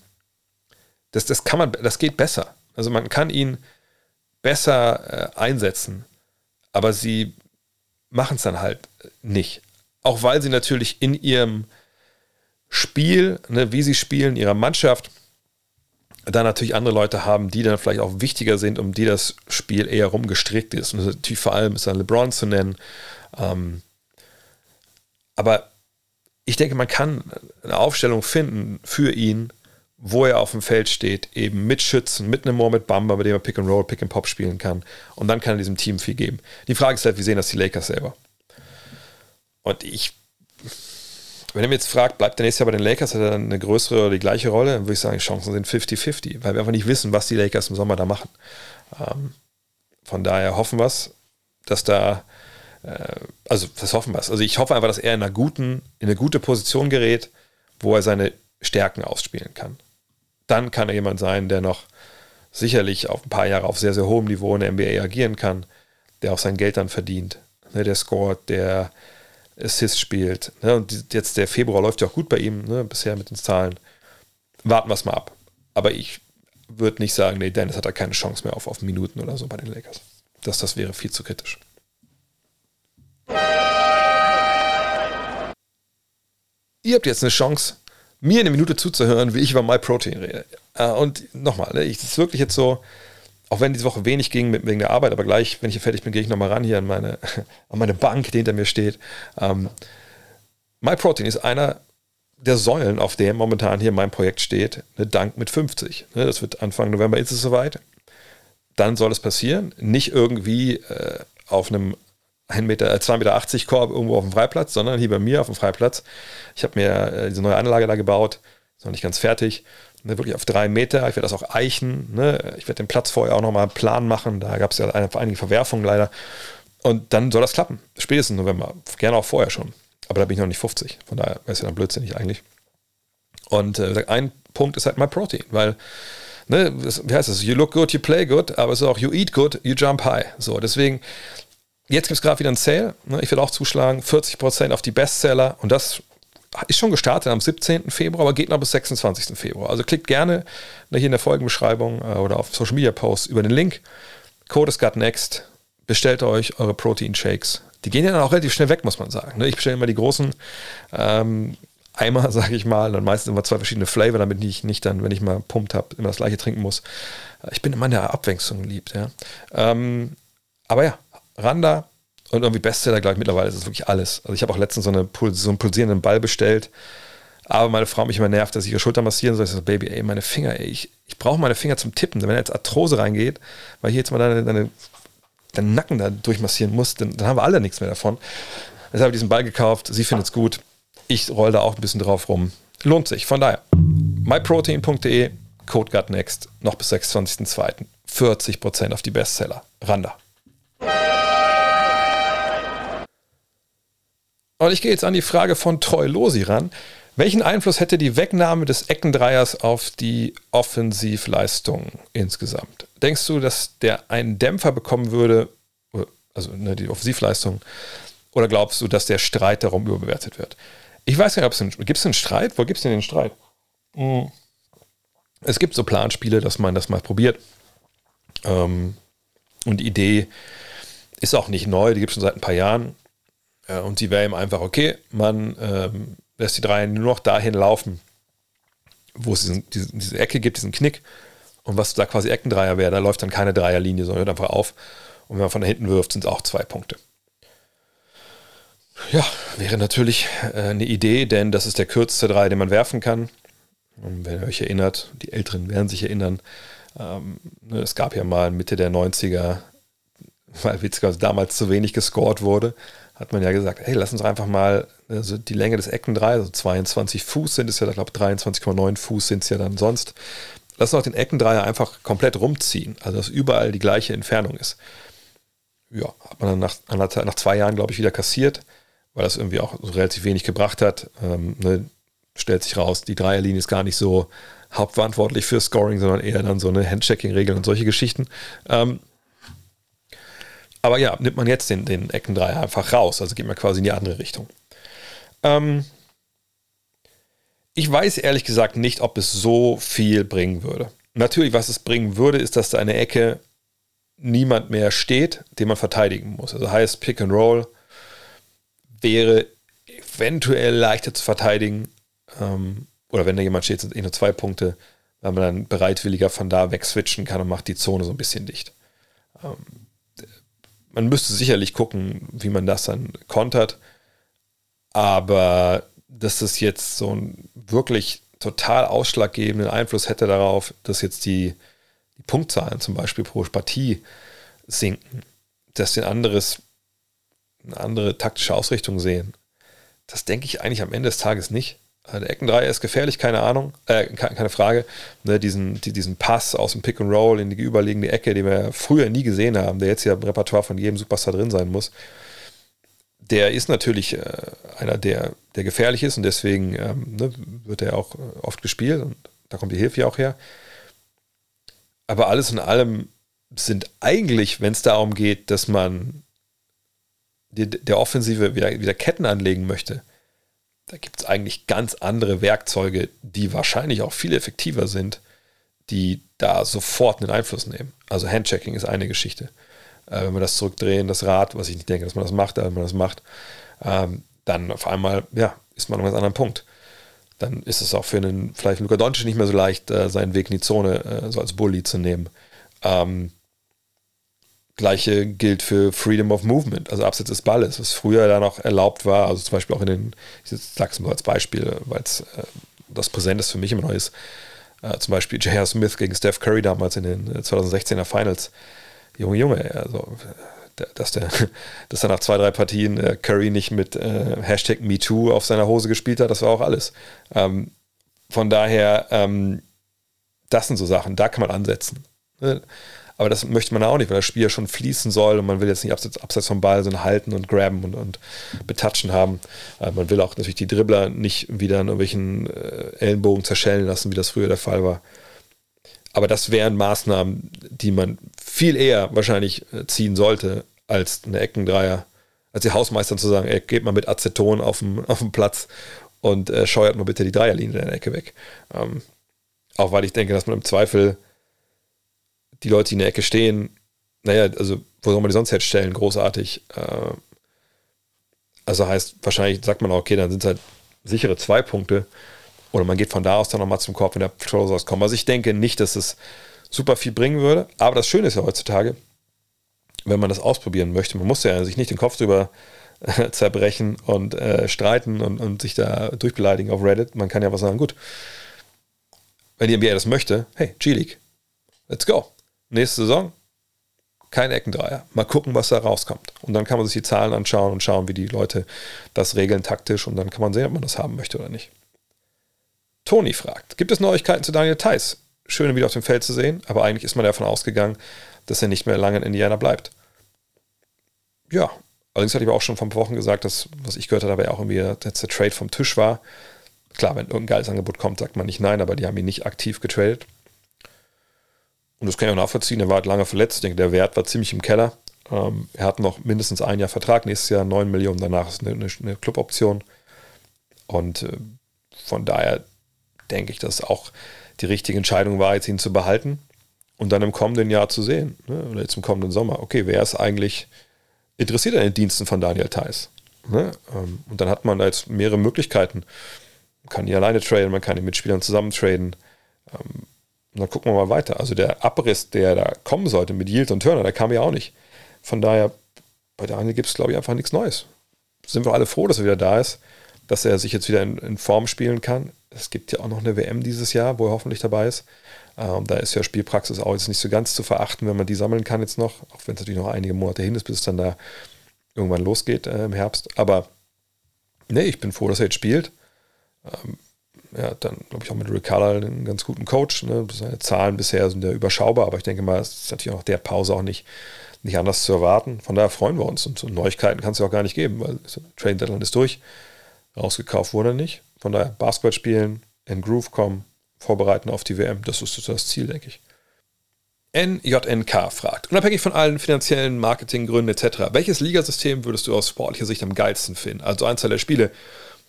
das, das kann man, das geht besser. Also man kann ihn besser äh, einsetzen, aber sie machen es dann halt nicht. Auch weil sie natürlich in ihrem Spiel, ne, wie sie spielen, ihrer Mannschaft, da natürlich andere Leute haben, die dann vielleicht auch wichtiger sind, um die das Spiel eher rumgestrickt ist. Und natürlich vor allem ist dann LeBron zu nennen. Ähm, aber ich denke, man kann eine Aufstellung finden für ihn, wo er auf dem Feld steht, eben mit Schützen, mit einem Mohamed Bamba, bei dem er Pick and Roll, Pick and Pop spielen kann. Und dann kann er diesem Team viel geben. Die Frage ist halt, wie sehen das die Lakers selber? Und ich wenn er mir jetzt fragt, bleibt der nächste Jahr bei den Lakers, hat er dann eine größere oder die gleiche Rolle, dann würde ich sagen, die Chancen sind 50-50, weil wir einfach nicht wissen, was die Lakers im Sommer da machen. Ähm, von daher hoffen wir es, dass da, äh, also das hoffen wir es. Also ich hoffe einfach, dass er in einer guten, in eine gute Position gerät, wo er seine Stärken ausspielen kann. Dann kann er jemand sein, der noch sicherlich auf ein paar Jahre auf sehr, sehr hohem Niveau in der NBA agieren kann, der auch sein Geld dann verdient, ne, der scoret, der Assist spielt. Ne? Und jetzt der Februar läuft ja auch gut bei ihm, ne? bisher mit den Zahlen. Warten wir es mal ab. Aber ich würde nicht sagen, nee, Dennis hat da keine Chance mehr auf, auf Minuten oder so bei den Lakers. Das, das wäre viel zu kritisch. Ihr habt jetzt eine Chance, mir eine Minute zuzuhören, wie ich über MyProtein rede. Äh, und nochmal, ne, es ist wirklich jetzt so, auch wenn diese Woche wenig ging wegen der Arbeit, aber gleich, wenn ich hier fertig bin, gehe ich nochmal ran hier an meine, [LAUGHS] an meine Bank, die hinter mir steht. Ähm, MyProtein ist einer der Säulen, auf der momentan hier mein Projekt steht, eine Dank mit 50. Ne, das wird Anfang November, ist es soweit. Dann soll es passieren. Nicht irgendwie äh, auf einem 1 Meter, 2,80 Meter Korb irgendwo auf dem Freiplatz, sondern hier bei mir auf dem Freiplatz. Ich habe mir äh, diese neue Anlage da gebaut, ist noch nicht ganz fertig. Ne, wirklich auf drei Meter. Ich werde das auch eichen. Ne? Ich werde den Platz vorher auch nochmal einen Plan machen. Da gab es ja einige Verwerfungen leider. Und dann soll das klappen. Spätestens November. Gerne auch vorher schon. Aber da bin ich noch nicht 50. Von daher wäre es ja dann blödsinnig eigentlich. Und äh, ein Punkt ist halt My Protein, weil, ne, wie heißt das? You look good, you play good, aber es ist auch you eat good, you jump high. So, deswegen, jetzt gibt es gerade wieder einen Sale. Ne? Ich werde auch zuschlagen, 40% auf die Bestseller und das ist schon gestartet am 17. Februar, aber geht noch bis 26. Februar. Also klickt gerne hier in der Folgenbeschreibung äh, oder auf Social Media Posts über den Link. Code ist Gut Next. Bestellt euch eure Protein Shakes. Die gehen ja dann auch relativ schnell weg, muss man sagen. Ne? Ich bestelle immer die großen ähm, Eimer, [LAUGHS] sage ich mal, dann meistens immer zwei verschiedene Flavor, damit ich nicht dann, wenn ich mal pumpt habe, immer das gleiche trinken muss. Ich bin immer in der Abwechslung liebt, ja. Ähm, aber ja, Randa, und irgendwie Bestseller, glaube ich, mittlerweile ist es wirklich alles. Also ich habe auch letztens so, eine, so einen pulsierenden Ball bestellt. Aber meine Frau mich immer nervt, dass ich ihre Schulter massieren soll. Ich so, Baby, ey, meine Finger, ey, ich, ich brauche meine Finger zum Tippen. Wenn jetzt Arthrose reingeht, weil hier jetzt mal deine, deine, deinen Nacken da durchmassieren muss, dann, dann haben wir alle nichts mehr davon. Deshalb habe ich diesen Ball gekauft. Sie findet es gut. Ich roll da auch ein bisschen drauf rum. Lohnt sich. Von daher, myprotein.de, Code GutNext, noch bis 26.02. 40% auf die Bestseller. Randa. Und ich gehe jetzt an die Frage von Troy Losi ran. Welchen Einfluss hätte die Wegnahme des Eckendreiers auf die Offensivleistung insgesamt? Denkst du, dass der einen Dämpfer bekommen würde, also ne, die Offensivleistung, oder glaubst du, dass der Streit darum überbewertet wird? Ich weiß nicht, ob es einen, gibt es einen Streit? Wo gibt es denn den Streit? Hm. Es gibt so Planspiele, dass man das mal probiert. Ähm, und die Idee ist auch nicht neu, die gibt es schon seit ein paar Jahren. Äh, und sie wäre ihm einfach, okay, man ähm, lässt die drei nur noch dahin laufen, wo es diesen, diesen, diese Ecke gibt, diesen Knick. Und was da quasi Eckendreier wäre, da läuft dann keine Dreierlinie, sondern hört einfach auf. Und wenn man von da hinten wirft, sind es auch zwei Punkte. Ja, wäre natürlich äh, eine Idee, denn das ist der kürzeste Dreier, den man werfen kann. Und wenn ihr euch erinnert, die Älteren werden sich erinnern, ähm, ne, es gab ja mal Mitte der 90er, [LAUGHS] weil witzigerweise damals zu wenig gescored wurde, hat man ja gesagt, hey, lass uns einfach mal also die Länge des Ecken 3, also 22 Fuß sind es ja, ich glaube 23,9 Fuß sind es ja dann sonst. Lass uns auch den Eckendreier einfach komplett rumziehen, also dass überall die gleiche Entfernung ist. Ja, hat man dann nach, nach zwei Jahren, glaube ich, wieder kassiert, weil das irgendwie auch so relativ wenig gebracht hat. Ähm, ne, stellt sich raus, die Dreierlinie ist gar nicht so hauptverantwortlich für Scoring, sondern eher dann so eine Handchecking-Regel und solche Geschichten. Ähm, aber ja, nimmt man jetzt den, den Eckendreier einfach raus, also geht man quasi in die andere Richtung. Ähm, ich weiß ehrlich gesagt nicht, ob es so viel bringen würde. Natürlich, was es bringen würde, ist, dass da eine Ecke niemand mehr steht, den man verteidigen muss. Also heißt, Pick and Roll wäre eventuell leichter zu verteidigen. Ähm, oder wenn da jemand steht, sind eh nur zwei Punkte, weil man dann bereitwilliger von da weg switchen kann und macht die Zone so ein bisschen dicht. Ähm, man müsste sicherlich gucken, wie man das dann kontert. Aber dass das jetzt so einen wirklich total ausschlaggebenden Einfluss hätte darauf, dass jetzt die, die Punktzahlen zum Beispiel pro Partie sinken, dass sie ein anderes, eine andere taktische Ausrichtung sehen, das denke ich eigentlich am Ende des Tages nicht. Der Eckendreier ist gefährlich, keine Ahnung, äh, keine Frage. Ne, diesen, die, diesen Pass aus dem Pick and Roll in die gegenüberliegende Ecke, den wir früher nie gesehen haben, der jetzt ja im Repertoire von jedem Superstar drin sein muss, der ist natürlich äh, einer, der, der gefährlich ist und deswegen ähm, ne, wird er auch äh, oft gespielt und da kommt die Hilfe ja auch her. Aber alles in allem sind eigentlich, wenn es darum geht, dass man der Offensive wieder, wieder Ketten anlegen möchte, da gibt es eigentlich ganz andere Werkzeuge, die wahrscheinlich auch viel effektiver sind, die da sofort einen Einfluss nehmen. Also Handchecking ist eine Geschichte. Äh, wenn wir das zurückdrehen, das Rad, was ich nicht denke, dass man das macht, aber wenn man das macht, ähm, dann auf einmal, ja, ist man an einem anderen Punkt. Dann ist es auch für einen, vielleicht Luka Doncic nicht mehr so leicht, äh, seinen Weg in die Zone äh, so als Bully zu nehmen. Ähm, Gleiche gilt für Freedom of Movement, also abseits des Balles, was früher da noch erlaubt war, also zum Beispiel auch in den, ich sage es mal als Beispiel, weil es äh, das Präsentes für mich immer noch ist, äh, zum Beispiel [LAUGHS] J.R. Smith gegen Steph Curry damals in den 2016er äh, Finals. Junge, Junge, also dass, der, [LAUGHS] dass er nach zwei, drei Partien äh, Curry nicht mit äh, Hashtag MeToo auf seiner Hose gespielt hat, das war auch alles. Ähm, von daher, ähm, das sind so Sachen, da kann man ansetzen. Ne? Aber das möchte man auch nicht, weil das Spiel ja schon fließen soll und man will jetzt nicht abseits, abseits vom Ball so halten und grabben und, und betatschen haben. Äh, man will auch natürlich die Dribbler nicht wieder in irgendwelchen äh, Ellenbogen zerschellen lassen, wie das früher der Fall war. Aber das wären Maßnahmen, die man viel eher wahrscheinlich äh, ziehen sollte, als eine Eckendreier, als die Hausmeister zu sagen, ey, geht mal mit Aceton auf dem, [LAUGHS] auf dem Platz und äh, scheuert mal bitte die Dreierlinie in der Ecke weg. Ähm, auch weil ich denke, dass man im Zweifel die Leute, die in der Ecke stehen, naja, also wo soll man die sonst jetzt stellen? Großartig. Äh, also heißt, wahrscheinlich sagt man auch, okay, dann sind es halt sichere zwei Punkte. Oder man geht von da aus dann nochmal zum Korb, wenn der Patrols rauskommt. Also ich denke nicht, dass es super viel bringen würde. Aber das Schöne ist ja heutzutage, wenn man das ausprobieren möchte, man muss ja sich nicht den Kopf drüber äh, [LAUGHS] zerbrechen und äh, streiten und, und sich da durchbeleidigen auf Reddit. Man kann ja was sagen, gut, wenn die NBA das möchte, hey, G-League, let's go nächste Saison kein Eckendreier. Mal gucken, was da rauskommt. Und dann kann man sich die Zahlen anschauen und schauen, wie die Leute das regeln taktisch. Und dann kann man sehen, ob man das haben möchte oder nicht. Toni fragt: Gibt es Neuigkeiten zu Daniel Theiss? Schön, ihn wieder auf dem Feld zu sehen, aber eigentlich ist man davon ausgegangen, dass er nicht mehr lange in Indiana bleibt. Ja, allerdings hatte ich auch schon vor ein paar Wochen gesagt, dass, was ich gehört habe, ja auch irgendwie, dass der Trade vom Tisch war. Klar, wenn irgendein geiles Angebot kommt, sagt man nicht nein, aber die haben ihn nicht aktiv getradet. Und das kann ich auch nachvollziehen. Er war halt lange verletzt. Ich denke, der Wert war ziemlich im Keller. Ähm, er hat noch mindestens ein Jahr Vertrag. Nächstes Jahr 9 Millionen. Danach ist eine, eine, Cluboption. Und äh, von daher denke ich, dass auch die richtige Entscheidung war, jetzt ihn zu behalten und dann im kommenden Jahr zu sehen. Ne? Oder jetzt im kommenden Sommer. Okay, wer ist eigentlich interessiert an den Diensten von Daniel Theiss? Ne? Ähm, und dann hat man da jetzt mehrere Möglichkeiten. Man kann ihn alleine traden, man kann ihn mit Spielern zusammen traden. Ähm, und dann gucken wir mal weiter. Also der Abriss, der da kommen sollte mit Yield und Turner, der kam ja auch nicht. Von daher, bei Daniel gibt es, glaube ich, einfach nichts Neues. Sind wir alle froh, dass er wieder da ist, dass er sich jetzt wieder in, in Form spielen kann. Es gibt ja auch noch eine WM dieses Jahr, wo er hoffentlich dabei ist. Ähm, da ist ja Spielpraxis auch jetzt nicht so ganz zu verachten, wenn man die sammeln kann jetzt noch, auch wenn es natürlich noch einige Monate hin ist, bis es dann da irgendwann losgeht äh, im Herbst. Aber nee, ich bin froh, dass er jetzt spielt. Ähm, er hat dann, glaube ich, auch mit Rick Carlisle einen ganz guten Coach. Ne? Seine Zahlen bisher sind ja überschaubar, aber ich denke mal, es ist natürlich auch der Pause auch nicht, nicht anders zu erwarten. Von daher freuen wir uns. Und so Neuigkeiten kann es ja auch gar nicht geben, weil Train Deadline ist durch. Rausgekauft wurde er nicht. Von daher Basketball spielen, in Groove kommen, vorbereiten auf die WM. Das ist das Ziel, denke ich. NJNK fragt, unabhängig von allen finanziellen Marketinggründen etc., welches Ligasystem würdest du aus sportlicher Sicht am geilsten finden? Also Anzahl der Spiele,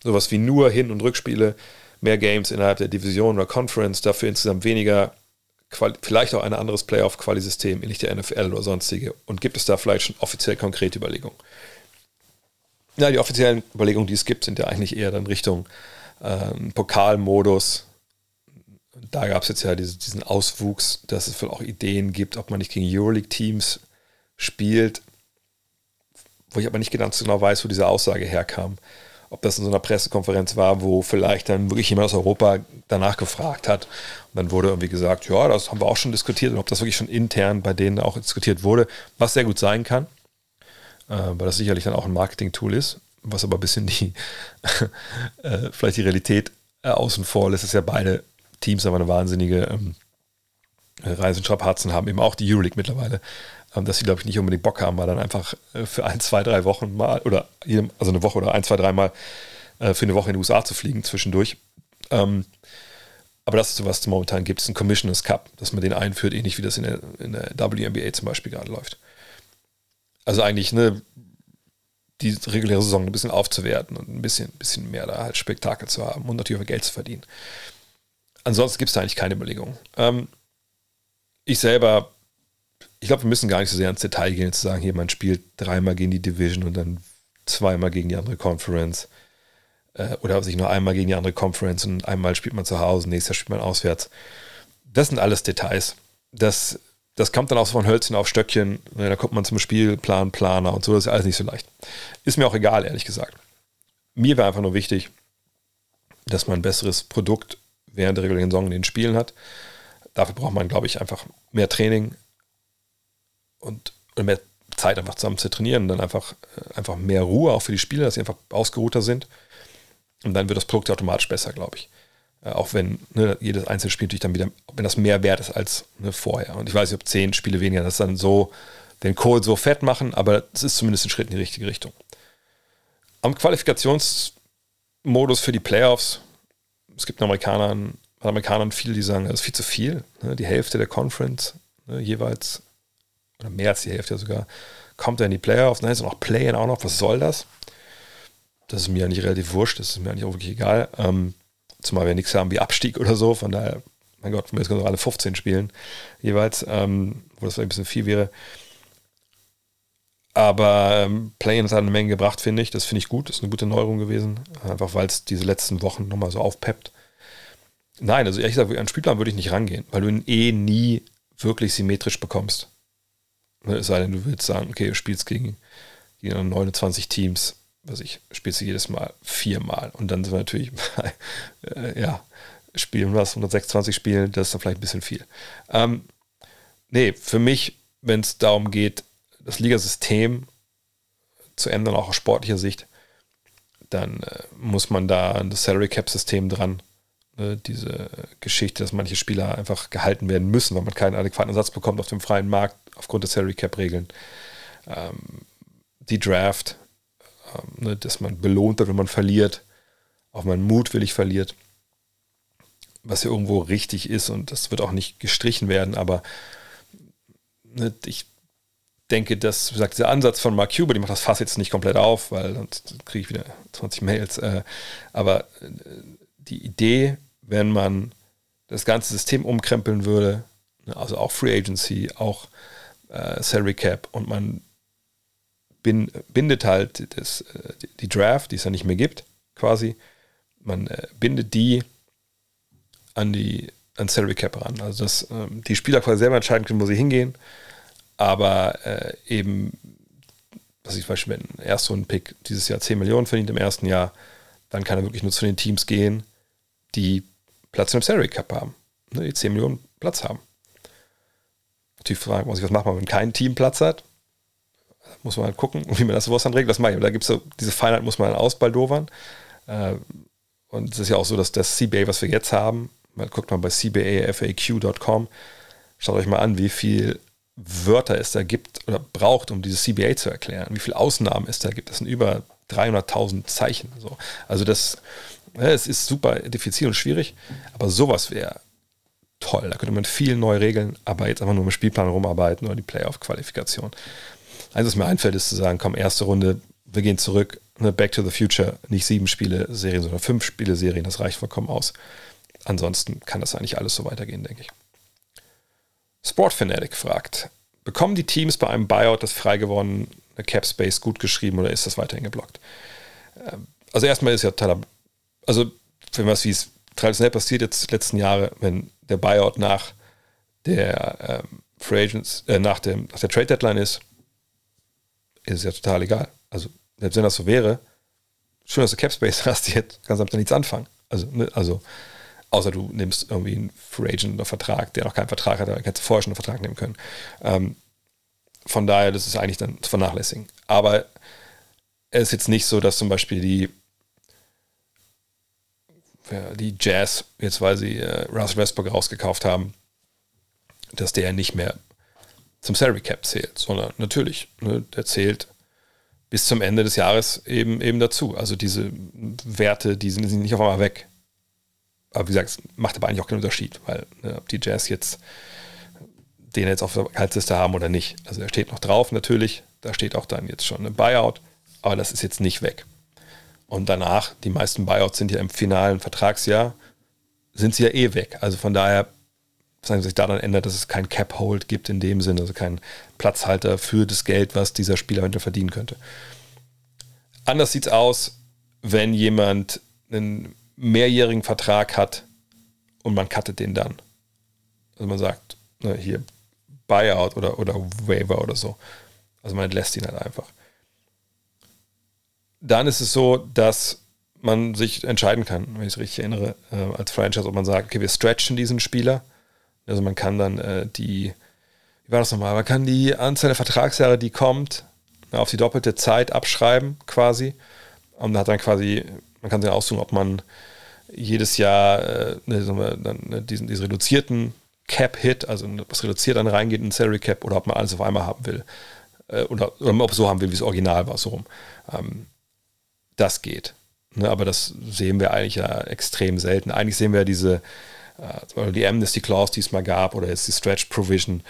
sowas wie nur Hin- und Rückspiele, mehr Games innerhalb der Division oder Conference, dafür insgesamt weniger, vielleicht auch ein anderes Playoff-Quali-System, ähnlich der NFL oder sonstige. Und gibt es da vielleicht schon offiziell konkrete Überlegungen? Ja, die offiziellen Überlegungen, die es gibt, sind ja eigentlich eher dann Richtung ähm, Pokalmodus. Da gab es jetzt ja diese, diesen Auswuchs, dass es wohl auch Ideen gibt, ob man nicht gegen Euroleague-Teams spielt, wo ich aber nicht ganz genau weiß, wo diese Aussage herkam ob das in so einer Pressekonferenz war, wo vielleicht dann wirklich jemand aus Europa danach gefragt hat. Und dann wurde irgendwie gesagt, ja, das haben wir auch schon diskutiert und ob das wirklich schon intern bei denen auch diskutiert wurde, was sehr gut sein kann, äh, weil das sicherlich dann auch ein Marketing-Tool ist, was aber ein bisschen die, [LAUGHS] äh, vielleicht die Realität äh, außen vor lässt, ist ja beide Teams aber eine wahnsinnige ähm, Reisenstrapazen haben, eben auch die Euroleague mittlerweile ähm, dass sie, glaube ich, nicht unbedingt Bock haben, mal dann einfach äh, für ein, zwei, drei Wochen mal oder also eine Woche oder ein, zwei, drei Mal äh, für eine Woche in die USA zu fliegen zwischendurch. Ähm, aber das ist so, was es momentan gibt, ist ein Commissioners Cup, dass man den einführt, ähnlich wie das in der, in der WNBA zum Beispiel gerade läuft. Also eigentlich ne, die reguläre Saison ein bisschen aufzuwerten und ein bisschen, bisschen mehr da halt Spektakel zu haben und natürlich auch Geld zu verdienen. Ansonsten gibt es da eigentlich keine Überlegungen. Ähm, ich selber ich glaube, wir müssen gar nicht so sehr ins Detail gehen, zu sagen, hier, man spielt dreimal gegen die Division und dann zweimal gegen die andere Conference. Äh, oder sich nur einmal gegen die andere Conference und einmal spielt man zu Hause, nächstes Jahr spielt man auswärts. Das sind alles Details. Das, das kommt dann auch so von Hölzchen auf Stöckchen. Ne, da kommt man zum Spielplan, Planer und so. Das ist alles nicht so leicht. Ist mir auch egal, ehrlich gesagt. Mir wäre einfach nur wichtig, dass man ein besseres Produkt während der regulären Saison in den Spielen hat. Dafür braucht man, glaube ich, einfach mehr Training, und, und mehr Zeit, einfach zusammen zu trainieren und dann einfach, äh, einfach mehr Ruhe auch für die Spieler, dass sie einfach ausgeruhter sind. Und dann wird das Produkt automatisch besser, glaube ich. Äh, auch wenn ne, jedes einzelne Spiel natürlich dann wieder, wenn das mehr wert ist als ne, vorher. Und ich weiß nicht, ob zehn Spiele weniger das dann so den Kohl so fett machen, aber es ist zumindest ein Schritt in die richtige Richtung. Am Qualifikationsmodus für die Playoffs, es gibt Amerikanern, Amerikanern viele, die sagen, das ist viel zu viel. Ne, die Hälfte der Conference ne, jeweils, oder mehr als die Hälfte sogar, kommt er in die Playoffs. Dann ist noch Play-In auch noch. Was soll das? Das ist mir nicht relativ wurscht, das ist mir eigentlich auch wirklich egal. Ähm, zumal wir nichts haben wie Abstieg oder so, von daher, mein Gott, wir müssen alle 15 spielen jeweils, ähm, wo das vielleicht ein bisschen viel wäre. Aber ähm, Play-In hat eine Menge gebracht, finde ich. Das finde ich gut. Das ist eine gute Neuerung gewesen. Einfach weil es diese letzten Wochen nochmal so aufpeppt. Nein, also ehrlich gesagt, an Spielplan würde ich nicht rangehen, weil du ihn eh nie wirklich symmetrisch bekommst. Es sei denn, du willst sagen, okay, du spielst gegen, gegen 29 Teams, was ich, spielst du jedes Mal viermal. Und dann sind wir natürlich, äh, ja, spielen was, 126 Spielen, das ist dann vielleicht ein bisschen viel. Ähm, nee, für mich, wenn es darum geht, das Ligasystem zu ändern, auch aus sportlicher Sicht, dann äh, muss man da an das Salary Cap System dran. Ne, diese Geschichte, dass manche Spieler einfach gehalten werden müssen, weil man keinen adäquaten Ersatz bekommt auf dem freien Markt aufgrund der Salary Cap Regeln. Ähm, die Draft, ähm, ne, dass man belohnt wird, wenn man verliert, auch man mutwillig verliert, was ja irgendwo richtig ist und das wird auch nicht gestrichen werden, aber ne, ich denke, dass, wie gesagt, dieser Ansatz von Mark Cuban, ich mache das Fass jetzt nicht komplett auf, weil sonst kriege ich wieder 20 Mails, äh, aber äh, die Idee, wenn man das ganze System umkrempeln würde, ne, also auch Free Agency, auch äh, Salary Cap und man bin, bindet halt das, äh, die Draft, die es ja nicht mehr gibt, quasi, man äh, bindet die an die an Salary Cap ran. Also dass ähm, die Spieler quasi selber entscheiden können, wo sie hingehen aber äh, eben, was ich zum Beispiel, wenn ein Erstrunden-Pick dieses Jahr 10 Millionen verdient im ersten Jahr, dann kann er wirklich nur zu den Teams gehen, die Platz im Salary Cup haben, ne, die 10 Millionen Platz haben. Natürlich fragen muss ich, was macht man, wenn kein Team Platz hat? Muss man halt gucken, wie man das sowas dann regelt. Das mache ich. Da gibt es so, diese Feinheit muss man dann ausbaldowern. Äh, und es ist ja auch so, dass das CBA, was wir jetzt haben, man guckt mal bei cbafaq.com, schaut euch mal an, wie viel Wörter es da gibt oder braucht, um dieses CBA zu erklären, wie viele Ausnahmen es da gibt. Das sind über 300.000 Zeichen. So. Also das, es ist super diffizil und schwierig, aber sowas wäre toll. Da könnte man viel neu regeln, aber jetzt einfach nur im Spielplan rumarbeiten oder die Playoff-Qualifikation. Eins, was mir einfällt, ist zu sagen, komm, erste Runde, wir gehen zurück, ne, Back to the Future, nicht sieben Spiele-Serien, sondern fünf Spiele-Serien, das reicht vollkommen aus. Ansonsten kann das eigentlich alles so weitergehen, denke ich. Sport Fanatic fragt, bekommen die Teams bei einem Buyout das frei gewordene Cap Space gut geschrieben oder ist das weiterhin geblockt? Ähm, also erstmal ist ja total, also wenn was wie es traditionell passiert jetzt letzten Jahre, wenn der Buyout nach der ähm, Free Agents, äh, nach, dem, nach der Trade Deadline ist, ist es ja total egal. Also selbst wenn das so wäre, schön, dass du Cap Space [LAUGHS] hast, jetzt kannst du damit nichts anfangen. Also, ne, also Außer du nimmst irgendwie einen Free Agent oder Vertrag, der noch keinen Vertrag hat, dann hättest du vorher schon einen Vertrag nehmen können. Ähm, von daher, das ist eigentlich dann zu vernachlässigen. Aber es ist jetzt nicht so, dass zum Beispiel die, die Jazz, jetzt weil sie äh, Russell Westbrook rausgekauft haben, dass der nicht mehr zum Salary Cap zählt, sondern natürlich, ne, der zählt bis zum Ende des Jahres eben, eben dazu. Also diese Werte, die sind nicht auf einmal weg aber wie gesagt, macht aber eigentlich auch keinen Unterschied, weil ne, ob die Jazz jetzt den jetzt auf der Gehaltsliste haben oder nicht. Also er steht noch drauf natürlich, da steht auch dann jetzt schon ein Buyout, aber das ist jetzt nicht weg. Und danach, die meisten Buyouts sind ja im finalen Vertragsjahr, sind sie ja eh weg. Also von daher, was sich daran ändert, dass es kein Cap-Hold gibt in dem Sinne, also kein Platzhalter für das Geld, was dieser Spieler hinter verdienen könnte. Anders sieht es aus, wenn jemand einen mehrjährigen Vertrag hat und man cuttet den dann. Also man sagt, ne, hier Buyout oder, oder Waiver oder so. Also man entlässt ihn halt einfach. Dann ist es so, dass man sich entscheiden kann, wenn ich es richtig erinnere, äh, als Franchise, ob man sagt, okay, wir stretchen diesen Spieler. Also man kann dann äh, die, wie war das nochmal? Man kann die Anzahl der Vertragsjahre, die kommt, auf die doppelte Zeit abschreiben, quasi. Und hat dann quasi, man kann sich aussuchen, ob man jedes Jahr äh, ne, ne, diesen, diesen reduzierten Cap-Hit, also was reduziert dann reingeht in Salary Cap, oder ob man alles auf einmal haben will. Äh, oder, oder ob es so haben will, wie es original war, so rum. Ähm, das geht. Ne, aber das sehen wir eigentlich ja extrem selten. Eigentlich sehen wir diese, äh, die Amnesty Clause, die es mal gab, oder jetzt die Stretch Provision,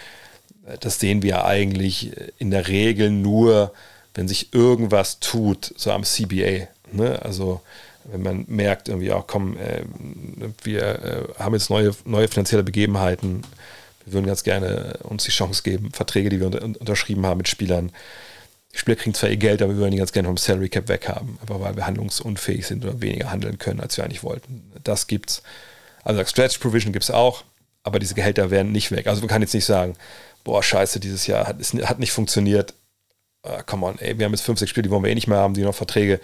äh, das sehen wir eigentlich in der Regel nur, wenn sich irgendwas tut, so am CBA. Ne? Also wenn man merkt, irgendwie auch, komm, äh, wir äh, haben jetzt neue, neue finanzielle Begebenheiten, wir würden ganz gerne uns die Chance geben, Verträge, die wir unter, unterschrieben haben mit Spielern. Die Spieler kriegen zwar ihr Geld, aber wir würden die ganz gerne vom Salary Cap weghaben, aber weil wir handlungsunfähig sind oder weniger handeln können, als wir eigentlich wollten. Das gibt's. Also Stretch Provision gibt es auch, aber diese Gehälter werden nicht weg. Also man kann jetzt nicht sagen, boah, scheiße, dieses Jahr hat, es hat nicht funktioniert. Uh, come on, ey, wir haben jetzt fünf, sechs Spiele, die wollen wir eh nicht mehr haben, die noch Verträge.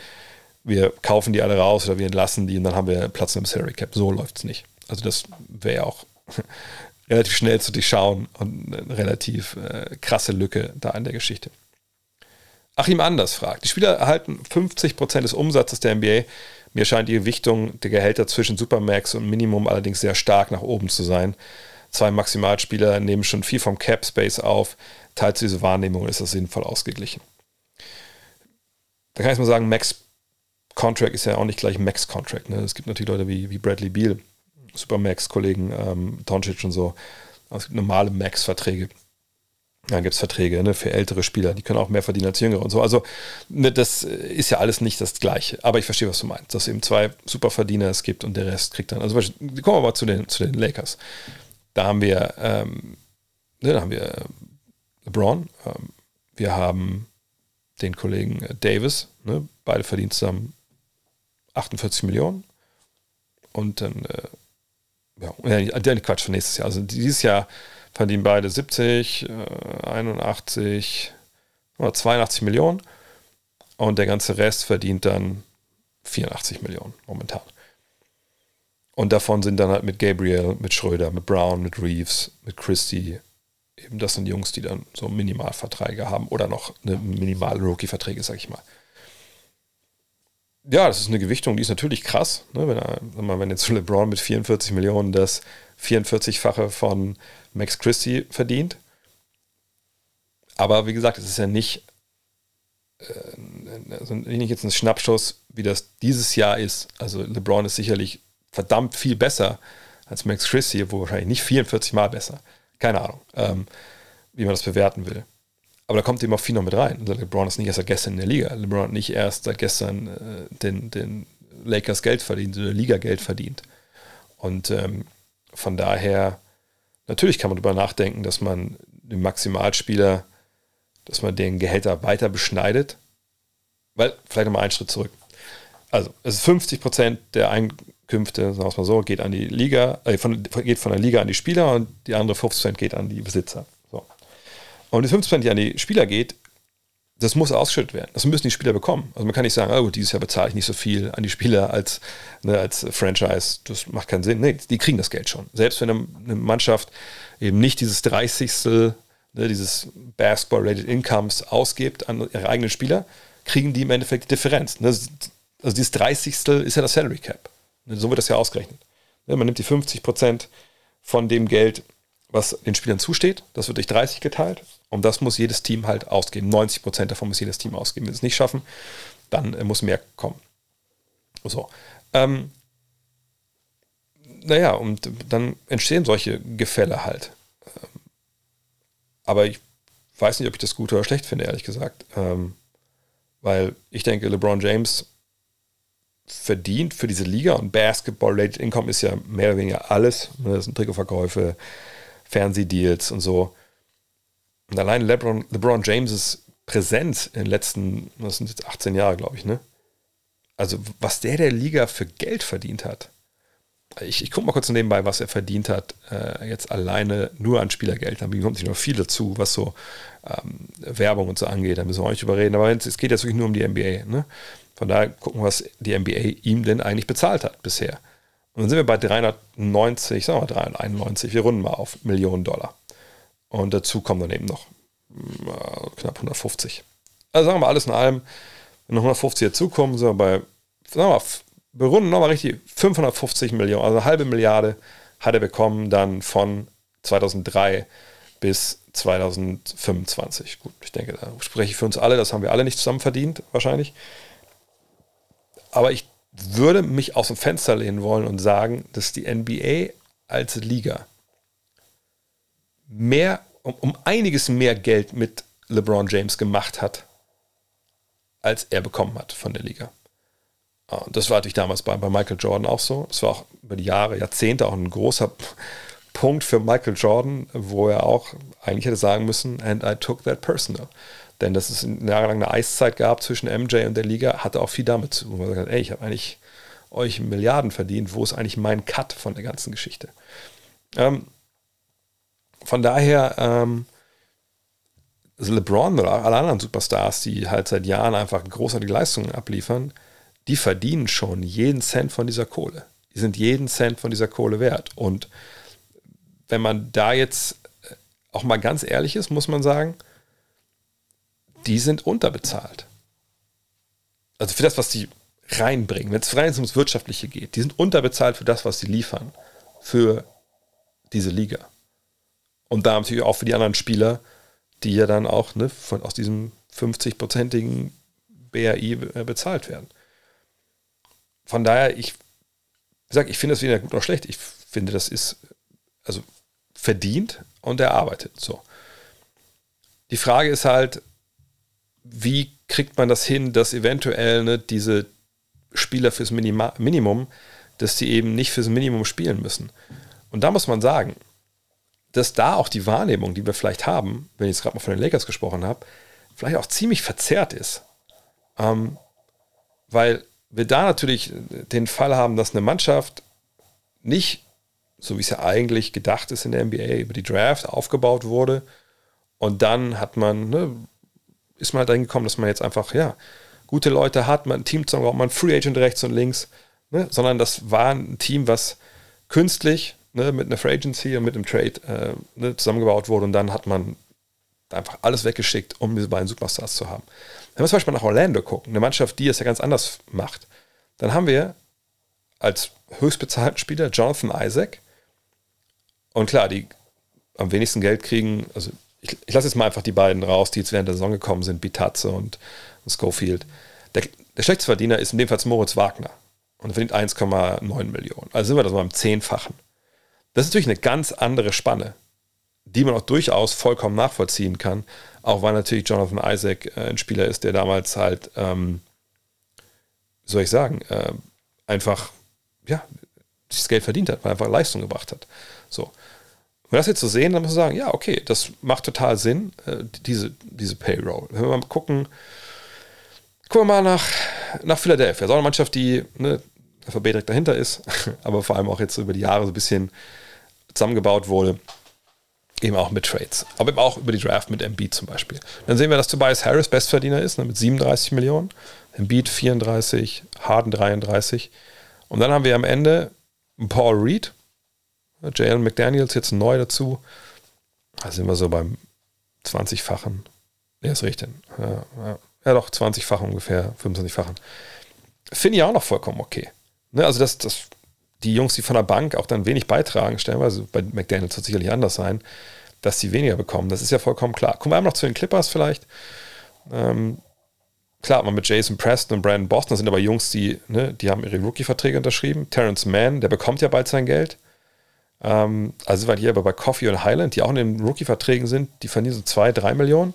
Wir kaufen die alle raus oder wir entlassen die und dann haben wir Platz im Salary Cap. So läuft es nicht. Also das wäre ja auch [LAUGHS] relativ schnell zu durchschauen und eine relativ äh, krasse Lücke da in der Geschichte. Achim Anders fragt, die Spieler erhalten 50% des Umsatzes der NBA. Mir scheint die Gewichtung der Gehälter zwischen Supermax und Minimum allerdings sehr stark nach oben zu sein. Zwei Maximalspieler nehmen schon viel vom Cap Space auf. Teilt diese Wahrnehmung ist das sinnvoll ausgeglichen. Da kann ich mal sagen, Max Contract ist ja auch nicht gleich Max Contract. Ne? Es gibt natürlich Leute wie, wie Bradley Beal, Supermax-Kollegen, ähm, Doncic und so. es gibt normale Max-Verträge. Dann gibt es Verträge ne, für ältere Spieler, die können auch mehr verdienen als jüngere und so. Also ne, das ist ja alles nicht das Gleiche. Aber ich verstehe, was du meinst, dass es eben zwei Superverdiener es gibt und der Rest kriegt dann. Also kommen wir mal zu den, zu den Lakers. Da haben wir, ähm, ne, da haben wir LeBron, ähm, wir haben den Kollegen Davis, ne, beide verdienen zusammen 48 Millionen. Und dann, äh, ja, der Quatsch für nächstes Jahr. Also dieses Jahr verdienen beide 70, äh, 81 oder 82 Millionen. Und der ganze Rest verdient dann 84 Millionen momentan. Und davon sind dann halt mit Gabriel, mit Schröder, mit Brown, mit Reeves, mit Christie, eben das sind Jungs, die dann so Minimalverträge haben oder noch eine minimale Rookie-Verträge, sag ich mal. Ja, das ist eine Gewichtung, die ist natürlich krass. Ne? Wenn, wenn jetzt LeBron mit 44 Millionen das 44-fache von Max Christie verdient. Aber wie gesagt, es ist ja nicht, äh, also nicht jetzt ein Schnappschuss, wie das dieses Jahr ist. Also LeBron ist sicherlich verdammt viel besser als Max Christie, wo wahrscheinlich nicht 44 Mal besser. Keine Ahnung, ähm, wie man das bewerten will. Aber da kommt eben auch viel noch mit rein. Also LeBron ist nicht erst seit gestern in der Liga. LeBron hat nicht erst seit gestern äh, den, den Lakers Geld verdient, sondern Liga Geld verdient. Und ähm, von daher, natürlich kann man darüber nachdenken, dass man den Maximalspieler, dass man den Gehälter weiter beschneidet. Weil, vielleicht nochmal einen Schritt zurück. Also, es ist 50 Prozent der Einkünfte, sagen wir es mal so, geht an die Liga, äh, von, geht von der Liga an die Spieler und die andere 50 Prozent geht an die Besitzer. So. Und die 50 Prozent, die an die Spieler geht, das muss ausgeschüttet werden. Das müssen die Spieler bekommen. Also man kann nicht sagen, oh, dieses Jahr bezahle ich nicht so viel an die Spieler als, ne, als Franchise. Das macht keinen Sinn. Nee, die kriegen das Geld schon. Selbst wenn eine Mannschaft eben nicht dieses 30. Ne, dieses Basketball-Rated Incomes ausgibt an ihre eigenen Spieler, kriegen die im Endeffekt die Differenz. Ne, also dieses 30. ist ja das Salary Cap. Ne, so wird das ja ausgerechnet. Man nimmt die 50 Prozent von dem Geld, was den Spielern zusteht. Das wird durch 30 geteilt. Und das muss jedes Team halt ausgeben. 90 Prozent davon muss jedes Team ausgeben. Wenn sie es nicht schaffen, dann äh, muss mehr kommen. So. Ähm, naja, und dann entstehen solche Gefälle halt. Ähm, aber ich weiß nicht, ob ich das gut oder schlecht finde, ehrlich gesagt. Ähm, weil ich denke, LeBron James verdient für diese Liga und Basketball-Rated Income ist ja mehr oder weniger alles. Ne, das sind Trikotverkäufe, Fernsehdeals und so. Und allein LeBron, LeBron James' Präsenz in den letzten, das sind jetzt 18 Jahre, glaube ich, ne? Also, was der der Liga für Geld verdient hat. Ich, ich gucke mal kurz nebenbei, was er verdient hat, äh, jetzt alleine nur an Spielergeld. Da kommt sich noch viel dazu, was so ähm, Werbung und so angeht. Da müssen wir auch nicht überreden. Aber es geht jetzt wirklich nur um die NBA. Ne? Von daher gucken wir, was die NBA ihm denn eigentlich bezahlt hat bisher. Und dann sind wir bei 390, sagen wir mal 391, wir runden mal auf Millionen Dollar. Und dazu kommen dann eben noch äh, knapp 150. Also sagen wir mal alles in allem, wenn noch 150 dazukommen, sind wir bei, sagen wir mal, berunden nochmal richtig 550 Millionen, also eine halbe Milliarde hat er bekommen dann von 2003 bis 2025. Gut, ich denke, da spreche ich für uns alle, das haben wir alle nicht zusammen verdient, wahrscheinlich. Aber ich würde mich aus dem Fenster lehnen wollen und sagen, dass die NBA als Liga mehr, um, um einiges mehr Geld mit LeBron James gemacht hat, als er bekommen hat von der Liga. Und das war natürlich damals bei, bei Michael Jordan auch so. Es war auch über die Jahre, Jahrzehnte auch ein großer [LAUGHS] Punkt für Michael Jordan, wo er auch eigentlich hätte sagen müssen, and I took that personal. Denn dass es jahrelang eine Eiszeit gab zwischen MJ und der Liga, hatte auch viel damit zu tun. Er gesagt, ey, ich habe eigentlich euch Milliarden verdient, wo ist eigentlich mein Cut von der ganzen Geschichte? Ähm, von daher, ähm, also LeBron oder alle anderen Superstars, die halt seit Jahren einfach großartige Leistungen abliefern, die verdienen schon jeden Cent von dieser Kohle. Die sind jeden Cent von dieser Kohle wert. Und wenn man da jetzt auch mal ganz ehrlich ist, muss man sagen, die sind unterbezahlt. Also für das, was die reinbringen, wenn es rein ums Wirtschaftliche geht, die sind unterbezahlt für das, was sie liefern, für diese Liga. Und da natürlich auch für die anderen Spieler, die ja dann auch ne, von, aus diesem 50-prozentigen BRI äh, bezahlt werden. Von daher, ich sage, ich finde das weder gut noch schlecht. Ich finde, das ist also verdient und erarbeitet. So. Die Frage ist halt, wie kriegt man das hin, dass eventuell ne, diese Spieler fürs Minima Minimum, dass die eben nicht fürs Minimum spielen müssen. Und da muss man sagen, dass da auch die Wahrnehmung, die wir vielleicht haben, wenn ich jetzt gerade mal von den Lakers gesprochen habe, vielleicht auch ziemlich verzerrt ist. Ähm, weil wir da natürlich den Fall haben, dass eine Mannschaft nicht, so wie es ja eigentlich gedacht ist in der NBA, über die Draft aufgebaut wurde. Und dann hat man, ne, ist man halt dahin gekommen, dass man jetzt einfach, ja, gute Leute hat, man ein Team zusammengebaut, man Free Agent rechts und links, ne, sondern das war ein Team, was künstlich ne, mit einer Free Agency und mit einem Trade äh, ne, zusammengebaut wurde und dann hat man einfach alles weggeschickt, um diese beiden Superstars zu haben. Wenn wir zum Beispiel nach Orlando gucken, eine Mannschaft, die es ja ganz anders macht, dann haben wir als höchstbezahlten Spieler Jonathan Isaac und klar, die am wenigsten Geld kriegen, also ich, ich lasse jetzt mal einfach die beiden raus, die jetzt während der Saison gekommen sind, Bitazze und Schofield. Der, der schlechteste Verdiener ist in dem Fall Moritz Wagner und verdient 1,9 Millionen. Also sind wir das mal im Zehnfachen. Das ist natürlich eine ganz andere Spanne, die man auch durchaus vollkommen nachvollziehen kann, auch weil natürlich Jonathan Isaac äh, ein Spieler ist, der damals halt, ähm, wie soll ich sagen, äh, einfach, ja, das Geld verdient hat, weil er einfach Leistung gebracht hat. So. Wir das jetzt so sehen, dann muss man sagen, ja, okay, das macht total Sinn, äh, diese, diese Payroll. Wenn wir mal gucken, Gucken wir mal nach, nach Philadelphia. So eine Mannschaft, die ne, FAB direkt dahinter ist, [LAUGHS] aber vor allem auch jetzt über die Jahre so ein bisschen zusammengebaut wurde. Eben auch mit Trades. Aber eben auch über die Draft mit Embiid zum Beispiel. Dann sehen wir, dass Tobias Harris Bestverdiener ist, ne, mit 37 Millionen. Embiid 34, Harden 33. Und dann haben wir am Ende Paul Reed, Jalen McDaniels jetzt neu dazu. Da sind wir so beim 20-fachen. Ja, ist richtig. Ja, ja ja doch, 20-fach ungefähr, 25-fachen. Finde ich auch noch vollkommen okay. Ne, also, dass, dass die Jungs, die von der Bank auch dann wenig beitragen, stellenweise bei McDaniels wird sicherlich anders sein, dass sie weniger bekommen. Das ist ja vollkommen klar. Kommen wir einmal noch zu den Clippers vielleicht. Ähm, klar, man mit Jason Preston und Brandon Boston, das sind aber Jungs, die, ne, die haben ihre Rookie-Verträge unterschrieben. Terrence Mann, der bekommt ja bald sein Geld. Ähm, also sind wir hier aber bei Coffee und Highland, die auch in den Rookie-Verträgen sind, die verdienen so 2, 3 Millionen.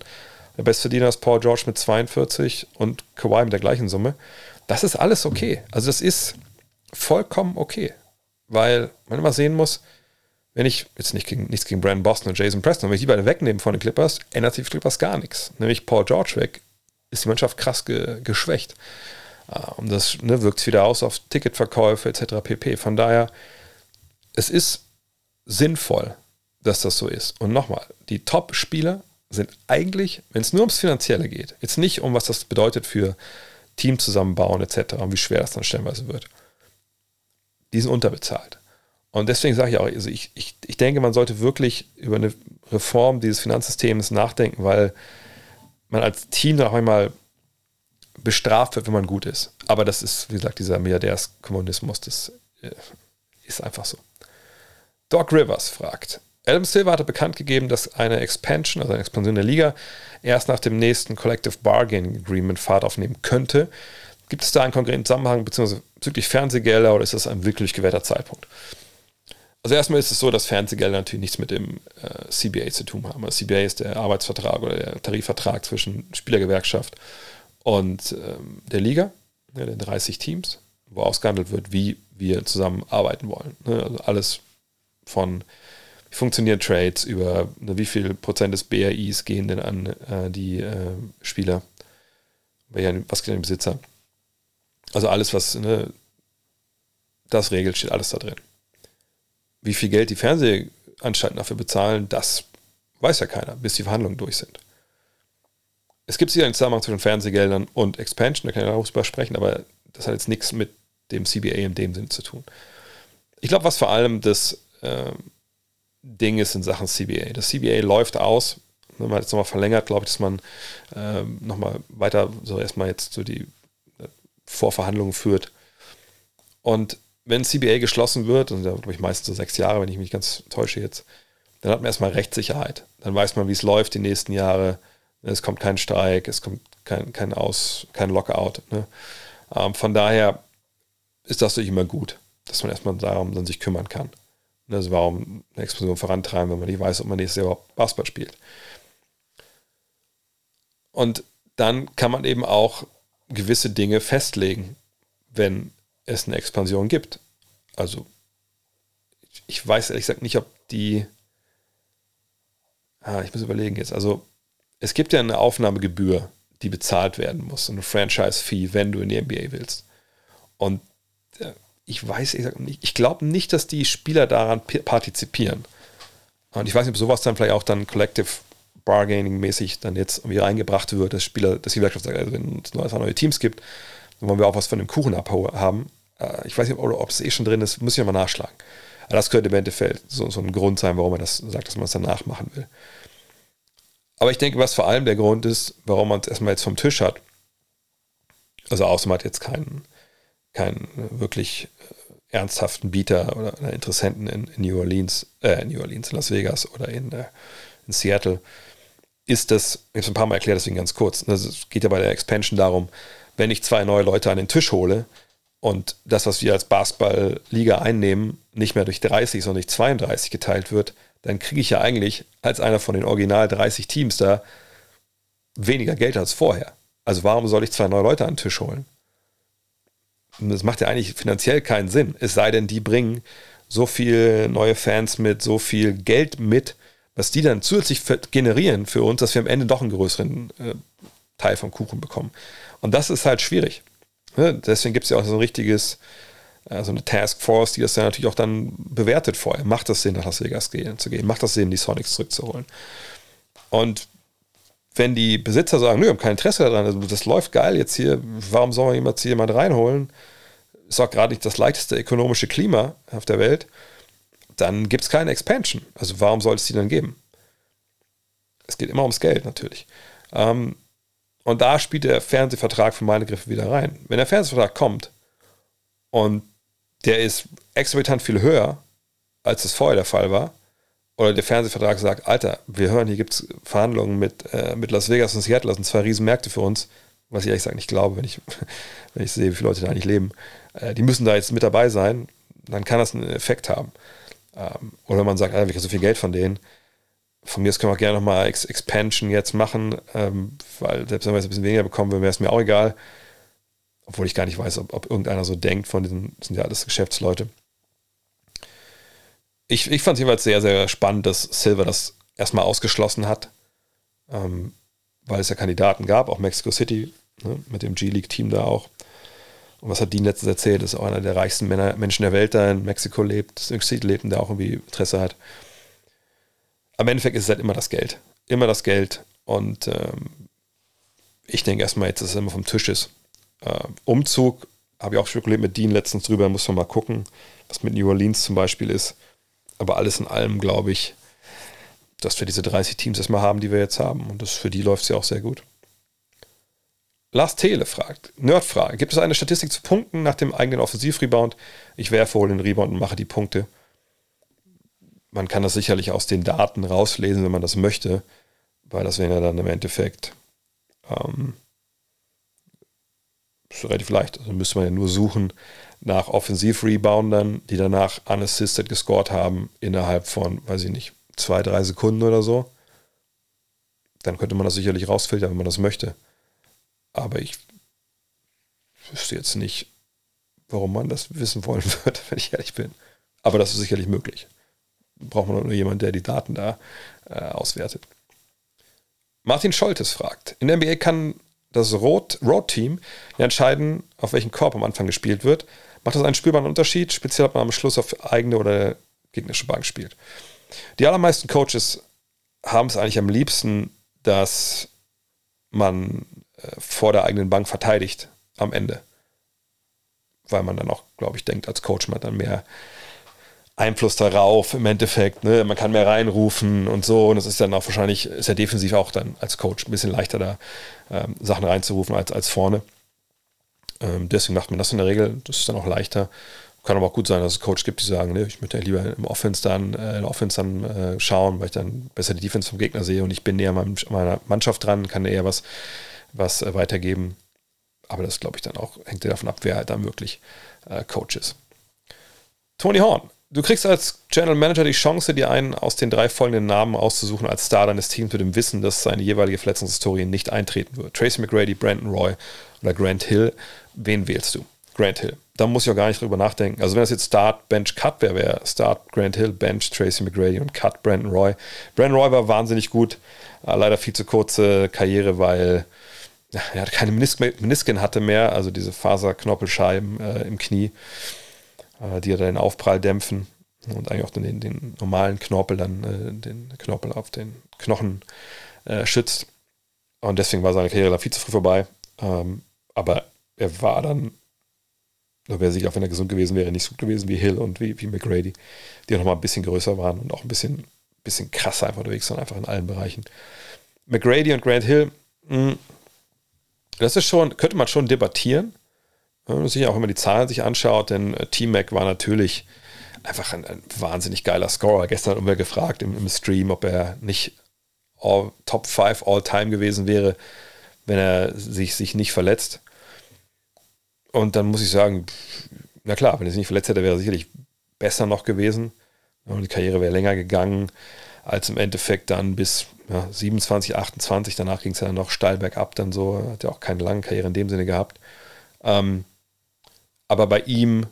Der Bestverdiener ist Paul George mit 42 und Kawhi mit der gleichen Summe. Das ist alles okay. Also das ist vollkommen okay. Weil man immer sehen muss, wenn ich jetzt nicht gegen, nichts gegen Brandon Boston und Jason Preston, wenn ich die beide wegnehme von den Clippers, ändert sich Clippers gar nichts. Nämlich Paul George weg, ist die Mannschaft krass ge, geschwächt. Ah, und das ne, wirkt wieder aus auf Ticketverkäufe etc. pp. Von daher, es ist sinnvoll, dass das so ist. Und nochmal, die Top-Spieler sind eigentlich, wenn es nur ums Finanzielle geht, jetzt nicht um was das bedeutet für Team zusammenbauen etc. und wie schwer das dann stellenweise wird, die sind unterbezahlt. Und deswegen sage ich auch, also ich, ich, ich denke, man sollte wirklich über eine Reform dieses Finanzsystems nachdenken, weil man als Team auch einmal bestraft wird, wenn man gut ist. Aber das ist, wie gesagt, dieser Milliardärskommunismus, das äh, ist einfach so. Doc Rivers fragt, Adam Silver hatte bekannt gegeben, dass eine Expansion, also eine Expansion der Liga, erst nach dem nächsten Collective Bargaining Agreement Fahrt aufnehmen könnte. Gibt es da einen konkreten Zusammenhang bezüglich Fernsehgelder oder ist das ein wirklich gewährter Zeitpunkt? Also erstmal ist es so, dass Fernsehgelder natürlich nichts mit dem äh, CBA zu tun haben. Also CBA ist der Arbeitsvertrag oder der Tarifvertrag zwischen Spielergewerkschaft und ähm, der Liga, ja, den 30 Teams, wo ausgehandelt wird, wie wir zusammenarbeiten wollen. Ne? Also alles von wie funktionieren Trades über wie viel Prozent des BRIs gehen denn an äh, die äh, Spieler, was geht an den Besitzer. Also alles, was ne, das regelt, steht alles da drin. Wie viel Geld die Fernsehanstalten dafür bezahlen, das weiß ja keiner, bis die Verhandlungen durch sind. Es gibt sicher einen Zusammenhang zwischen Fernsehgeldern und Expansion, da kann ich auch drüber sprechen, aber das hat jetzt nichts mit dem CBA in dem Sinn zu tun. Ich glaube, was vor allem das äh, Ding ist in Sachen CBA. Das CBA läuft aus. Wenn man jetzt nochmal verlängert, glaube ich, dass man äh, nochmal weiter so erstmal jetzt so die äh, Vorverhandlungen führt. Und wenn CBA geschlossen wird, und da glaube ich meistens so sechs Jahre, wenn ich mich ganz täusche jetzt, dann hat man erstmal Rechtssicherheit. Dann weiß man, wie es läuft die nächsten Jahre. Es kommt kein Streik, es kommt kein, kein Aus, kein Lockout. Ne? Ähm, von daher ist das natürlich immer gut, dass man erstmal darum dann sich kümmern kann. Also warum eine Explosion vorantreiben, wenn man nicht weiß, ob man nächstes Jahr überhaupt Basketball spielt. Und dann kann man eben auch gewisse Dinge festlegen, wenn es eine Expansion gibt. Also ich weiß ehrlich gesagt nicht, ob die. Ah, ich muss überlegen jetzt. Also es gibt ja eine Aufnahmegebühr, die bezahlt werden muss, eine Franchise-Fee, wenn du in die NBA willst. Und äh, ich weiß nicht, ich glaube nicht, dass die Spieler daran partizipieren. Und ich weiß nicht, ob sowas dann vielleicht auch dann Collective Bargaining-mäßig dann jetzt irgendwie reingebracht wird, dass Spieler, dass die Gewerkschaft sagt, also wenn es neue Teams gibt, dann wollen wir auch was von dem Kuchen abhaben. Äh, ich weiß nicht, ob es eh schon drin ist, muss ich mal nachschlagen. Aber das könnte im Endeffekt so, so ein Grund sein, warum man das sagt, dass man es danach machen will. Aber ich denke, was vor allem der Grund ist, warum man es erstmal jetzt vom Tisch hat, also außer man hat jetzt keinen, keinen wirklich äh, ernsthaften Bieter oder, Interessenten in, in, New Orleans, äh, in New Orleans, Las Vegas oder in, äh, in Seattle, ist das, ich habe es ein paar Mal erklärt, deswegen ganz kurz, ne, es geht ja bei der Expansion darum, wenn ich zwei neue Leute an den Tisch hole, und das, was wir als Basketball-Liga einnehmen, nicht mehr durch 30, sondern durch 32 geteilt wird, dann kriege ich ja eigentlich als einer von den original 30 Teams da weniger Geld als vorher. Also warum soll ich zwei neue Leute an den Tisch holen? Das macht ja eigentlich finanziell keinen Sinn. Es sei denn, die bringen so viel neue Fans mit, so viel Geld mit, was die dann zusätzlich generieren für uns, dass wir am Ende doch einen größeren äh, Teil vom Kuchen bekommen. Und das ist halt schwierig. Ne? Deswegen gibt es ja auch so ein richtiges, äh, so eine Taskforce, die das dann natürlich auch dann bewertet vorher. Macht das Sinn, nach Las Vegas zu gehen? Macht das Sinn, die Sonics zurückzuholen? Und wenn die Besitzer sagen, nö, haben kein Interesse daran, also das läuft geil jetzt hier, warum soll man jemand jemand reinholen? Ist auch gerade nicht das leichteste ökonomische Klima auf der Welt, dann gibt es keine Expansion. Also warum soll es die dann geben? Es geht immer ums Geld natürlich. Ähm, und da spielt der Fernsehvertrag für meine Griffe wieder rein. Wenn der Fernsehvertrag kommt und der ist exorbitant viel höher, als es vorher der Fall war, oder der Fernsehvertrag sagt, Alter, wir hören, hier gibt es Verhandlungen mit, äh, mit Las Vegas und Seattle, das sind zwei Riesenmärkte für uns, was ich ehrlich gesagt nicht glaube, wenn ich, [LAUGHS] wenn ich sehe, wie viele Leute da eigentlich leben. Äh, die müssen da jetzt mit dabei sein, dann kann das einen Effekt haben. Ähm, oder man sagt, Alter, wir kriegen so viel Geld von denen, von mir aus können wir gerne nochmal Ex Expansion jetzt machen, ähm, weil selbst wenn wir jetzt ein bisschen weniger bekommen wäre es mir auch egal. Obwohl ich gar nicht weiß, ob, ob irgendeiner so denkt von diesen, sind ja alles Geschäftsleute. Ich, ich fand es jeweils sehr, sehr spannend, dass Silver das erstmal ausgeschlossen hat, ähm, weil es ja Kandidaten gab, auch Mexico City, ne, mit dem G-League-Team da auch. Und was hat Dean letztens erzählt, dass auch einer der reichsten Männer, Menschen der Welt da in Mexiko lebt, City lebt und der auch irgendwie Interesse hat am Endeffekt ist es halt immer das Geld. Immer das Geld. Und ähm, ich denke erstmal jetzt, dass es immer vom Tisch ist. Äh, Umzug Habe ich auch spekuliert mit Dean letztens drüber, muss man mal gucken, was mit New Orleans zum Beispiel ist. Aber alles in allem glaube ich, dass wir diese 30 Teams erstmal haben, die wir jetzt haben. Und das, für die läuft es ja auch sehr gut. Lars Tele fragt, Nerdfrage, gibt es eine Statistik zu Punkten nach dem eigenen Offensivrebound? Ich werfe wohl den Rebound und mache die Punkte. Man kann das sicherlich aus den Daten rauslesen, wenn man das möchte, weil das wäre ja dann im Endeffekt ähm, relativ leicht. Also müsste man ja nur suchen nach Offensivreboundern, die danach unassisted gescored haben innerhalb von, weiß ich nicht, zwei, drei Sekunden oder so. Dann könnte man das sicherlich rausfiltern, wenn man das möchte. Aber ich wüsste jetzt nicht, warum man das wissen wollen [LAUGHS] würde, wenn ich ehrlich bin. Aber das ist sicherlich möglich. Braucht man nur jemanden, der die Daten da äh, auswertet. Martin Scholtes fragt: In der NBA kann das Road-Team ja entscheiden, auf welchen Korb am Anfang gespielt wird. Macht das einen spürbaren Unterschied, speziell ob man am Schluss auf eigene oder gegnerische Bank spielt? Die allermeisten Coaches haben es eigentlich am liebsten, dass man vor der eigenen Bank verteidigt am Ende. Weil man dann auch, glaube ich, denkt, als Coach man hat dann mehr Einfluss darauf im Endeffekt. Ne? Man kann mehr reinrufen und so. Und es ist dann auch wahrscheinlich, ist ja defensiv auch dann als Coach ein bisschen leichter da ähm, Sachen reinzurufen als, als vorne. Ähm, deswegen macht man das in der Regel. Das ist dann auch leichter. Kann aber auch gut sein, dass es Coach gibt, die sagen, ne, ich möchte ja lieber im Offense dann, äh, in Offense dann äh, schauen, weil ich dann besser die Defense vom Gegner sehe und ich bin näher an meiner Mannschaft dran, kann eher was was äh, weitergeben. Aber das glaube ich dann auch, hängt ja davon ab, wer halt dann wirklich äh, Coach ist. Tony Horn, du kriegst als General Manager die Chance, dir einen aus den drei folgenden Namen auszusuchen als Star deines Teams mit dem Wissen, dass seine jeweilige Verletzungshistorie nicht eintreten wird. Tracy McGrady, Brandon Roy oder Grant Hill. Wen wählst du? Grant Hill. Da muss ich auch gar nicht drüber nachdenken. Also wenn das jetzt Start, Bench, Cut wäre, wäre Start Grant Hill, Bench Tracy McGrady und Cut Brandon Roy. Brandon Roy war wahnsinnig gut. Äh, leider viel zu kurze Karriere, weil er keine Menis Menisken hatte mehr, also diese Faserknoppelscheiben äh, im Knie, die ja den Aufprall dämpfen und eigentlich auch den, den normalen Knorpel dann, äh, den Knorpel auf den Knochen äh, schützt. Und deswegen war seine Karriere da viel zu früh vorbei. Ähm, aber er war dann, da wäre sicher, auch wenn er gesund gewesen wäre, nicht so gut gewesen wie Hill und wie, wie McGrady, die noch mal ein bisschen größer waren und auch ein bisschen, bisschen krasser einfach unterwegs waren, einfach in allen Bereichen. McGrady und Grant Hill, mh, hm, das ist schon, könnte man schon debattieren. Wenn man sich auch immer die Zahlen sich anschaut, denn äh, T-Mac war natürlich einfach ein, ein, wahnsinnig geiler Scorer. Gestern haben wir gefragt im, im Stream, ob er nicht all, Top 5 All-Time gewesen wäre, wenn er sich, sich nicht verletzt. Und dann muss ich sagen, na klar, wenn er sich nicht verletzt hätte, wäre er sicherlich besser noch gewesen. Und die Karriere wäre länger gegangen, als im Endeffekt dann bis ja, 27, 28, danach ging es ja noch steil bergab, dann so, hat ja auch keine lange Karriere in dem Sinne gehabt. Ähm, aber bei ihm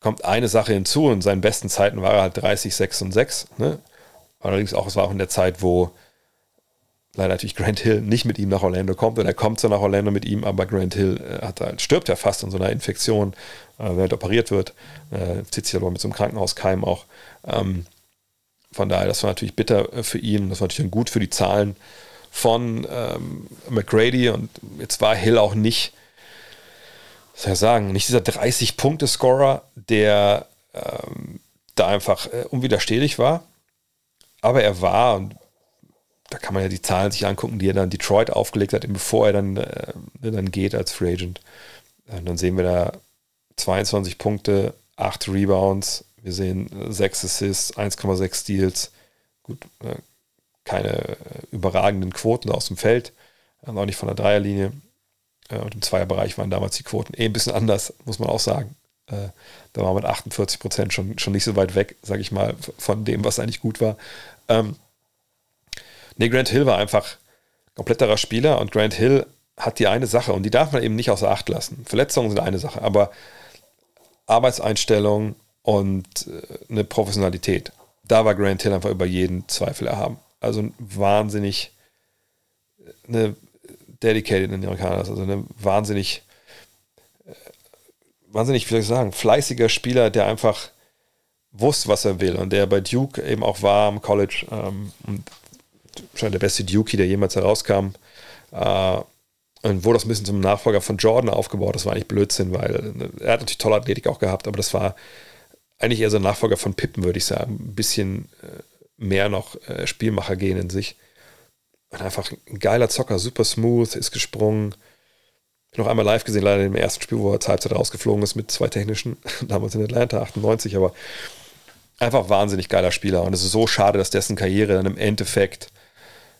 kommt eine Sache hinzu, in seinen besten Zeiten war er halt 30, 6 und 6. Ne? Allerdings auch, es war auch in der Zeit, wo leider natürlich Grant Hill nicht mit ihm nach Orlando kommt und er kommt zwar nach Orlando mit ihm, aber Grant Hill äh, hat halt, stirbt ja fast an so einer Infektion, äh, wenn er operiert wird, äh, zieht sich aber mit so einem Krankenhauskeim auch. Ähm, von daher, das war natürlich bitter äh, für ihn. Das war natürlich gut für die Zahlen von ähm, McGrady. Und jetzt war Hill auch nicht, was soll ich sagen, nicht dieser 30-Punkte-Scorer, der ähm, da einfach äh, unwiderstehlich war. Aber er war, und da kann man ja die Zahlen sich angucken, die er dann Detroit aufgelegt hat, bevor er dann, äh, dann geht als Free Agent. Und dann sehen wir da 22 Punkte, 8 Rebounds, wir sehen 6 Assists, 1,6 Steals. Gut, äh, keine äh, überragenden Quoten aus dem Feld, äh, auch nicht von der Dreierlinie. Und im Zweierbereich waren damals die Quoten eh ein bisschen anders, muss man auch sagen. Da war man mit 48 Prozent schon, schon nicht so weit weg, sage ich mal, von dem, was eigentlich gut war. Ähm, nee, Grant Hill war einfach kompletterer Spieler und Grant Hill hat die eine Sache und die darf man eben nicht außer Acht lassen. Verletzungen sind eine Sache, aber Arbeitseinstellung, und äh, eine Professionalität. Da war Grant Hill einfach über jeden Zweifel erhaben. Also wahnsinnig eine dedicated Amerikaner, also eine wahnsinnig, äh, wahnsinnig, wie soll ich sagen, fleißiger Spieler, der einfach wusste, was er will und der bei Duke eben auch war am College ähm, und wahrscheinlich der beste Dukey, der jemals herauskam. Äh, und wurde das ein bisschen zum Nachfolger von Jordan aufgebaut. Das war eigentlich Blödsinn, weil äh, er hat natürlich tolle Athletik auch gehabt, aber das war eigentlich eher so ein Nachfolger von Pippen, würde ich sagen. Ein bisschen äh, mehr noch Spielmacher gehen in sich. Und einfach ein geiler Zocker, super smooth, ist gesprungen. Noch einmal live gesehen, leider im ersten Spiel, wo er zur Halbzeit rausgeflogen ist mit zwei technischen, [LAUGHS] damals in Atlanta 98, aber einfach wahnsinnig geiler Spieler. Und es ist so schade, dass dessen Karriere dann im Endeffekt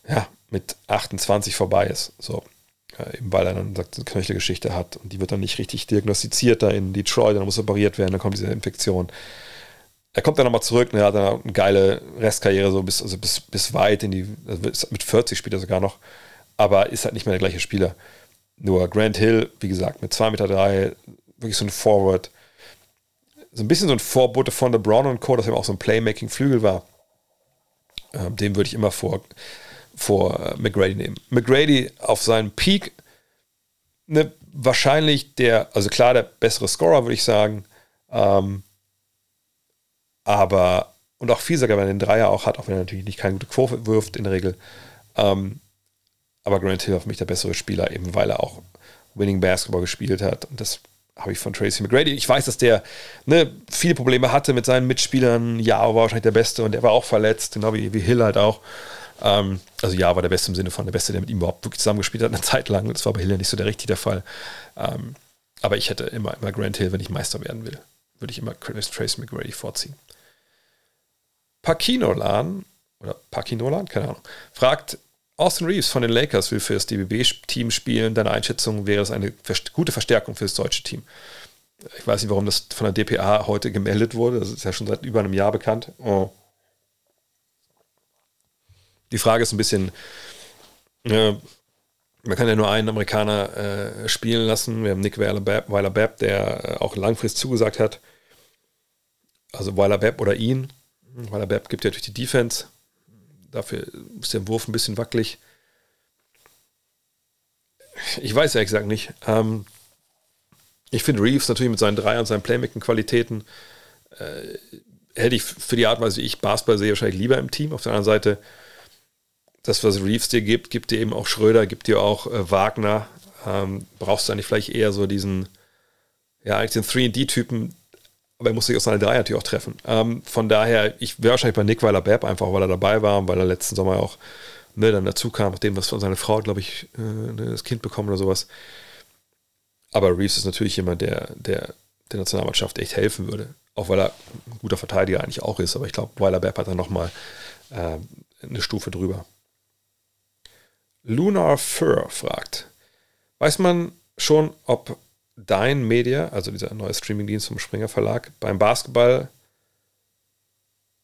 ja, mit 28 vorbei ist. So. Ja, eben weil er dann sagt, eine Knöchelgeschichte hat und die wird dann nicht richtig diagnostiziert da in Detroit, dann muss operiert werden, dann kommt diese Infektion. Er kommt dann nochmal zurück, ne, hat dann eine geile Restkarriere, so bis, also bis, bis weit in die, also mit 40 spielt er sogar noch, aber ist halt nicht mehr der gleiche Spieler. Nur Grant Hill, wie gesagt, mit 2,3 Meter, drei, wirklich so ein Forward, so ein bisschen so ein Vorbote von LeBron und Co., dass er auch so ein Playmaking-Flügel war. Ähm, dem würde ich immer vor vor äh, McGrady nehmen. McGrady auf seinem Peak ne, wahrscheinlich der, also klar der bessere Scorer, würde ich sagen. Ähm, aber, und auch Fiesager, wenn er den Dreier auch hat, auch wenn er natürlich nicht keine gute Quote wirft in der Regel. Ähm, aber Grant Hill auf mich der bessere Spieler, eben weil er auch Winning Basketball gespielt hat. Und das habe ich von Tracy McGrady. Ich weiß, dass der ne, viele Probleme hatte mit seinen Mitspielern. Ja, war wahrscheinlich der Beste und der war auch verletzt, genau wie, wie Hill halt auch. Ähm, also ja, war der Beste im Sinne von der Beste, der mit ihm überhaupt wirklich zusammengespielt hat, eine Zeit lang. Das war bei Hill ja nicht so der richtige der Fall. Ähm, aber ich hätte immer, immer Grant Hill, wenn ich Meister werden will. Würde ich immer Trace McGrady vorziehen. Pakinolan, oder Pakinolan, keine Ahnung, fragt, Austin Reeves von den Lakers will für das DBB-Team spielen. Deine Einschätzung wäre es eine gute Verstärkung für das deutsche Team. Ich weiß nicht, warum das von der DPA heute gemeldet wurde. Das ist ja schon seit über einem Jahr bekannt. Oh. Die Frage ist ein bisschen, äh, man kann ja nur einen Amerikaner äh, spielen lassen. Wir haben Nick Weiler-Babb, der äh, auch langfristig zugesagt hat. Also Weiler-Babb oder ihn. Weiler-Babb gibt ja durch die Defense. Dafür ist der Wurf ein bisschen wackelig. Ich weiß ehrlich gesagt nicht. Ähm, ich finde Reeves natürlich mit seinen drei und seinen Playmaking-Qualitäten äh, hätte ich für die Art, weil ich Basketball sehe, wahrscheinlich lieber im Team. Auf der anderen Seite das, was Reeves dir gibt, gibt dir eben auch Schröder, gibt dir auch äh, Wagner. Ähm, brauchst du eigentlich vielleicht eher so diesen, ja, eigentlich den 3D-Typen, aber er muss sich aus seiner Dreier natürlich auch treffen. Ähm, von daher, ich wäre wahrscheinlich bei Nick Weiler Babb einfach, weil er dabei war und weil er letzten Sommer auch ne, dann dazu kam, nachdem was von seiner Frau, glaube ich, äh, ne, das Kind bekommen oder sowas. Aber Reeves ist natürlich jemand, der, der der Nationalmannschaft echt helfen würde. Auch weil er ein guter Verteidiger eigentlich auch ist. Aber ich glaube, Weiler Babb hat dann nochmal äh, eine Stufe drüber. Lunar Fur fragt, weiß man schon, ob dein Media, also dieser neue Streamingdienst vom Springer Verlag, beim Basketball,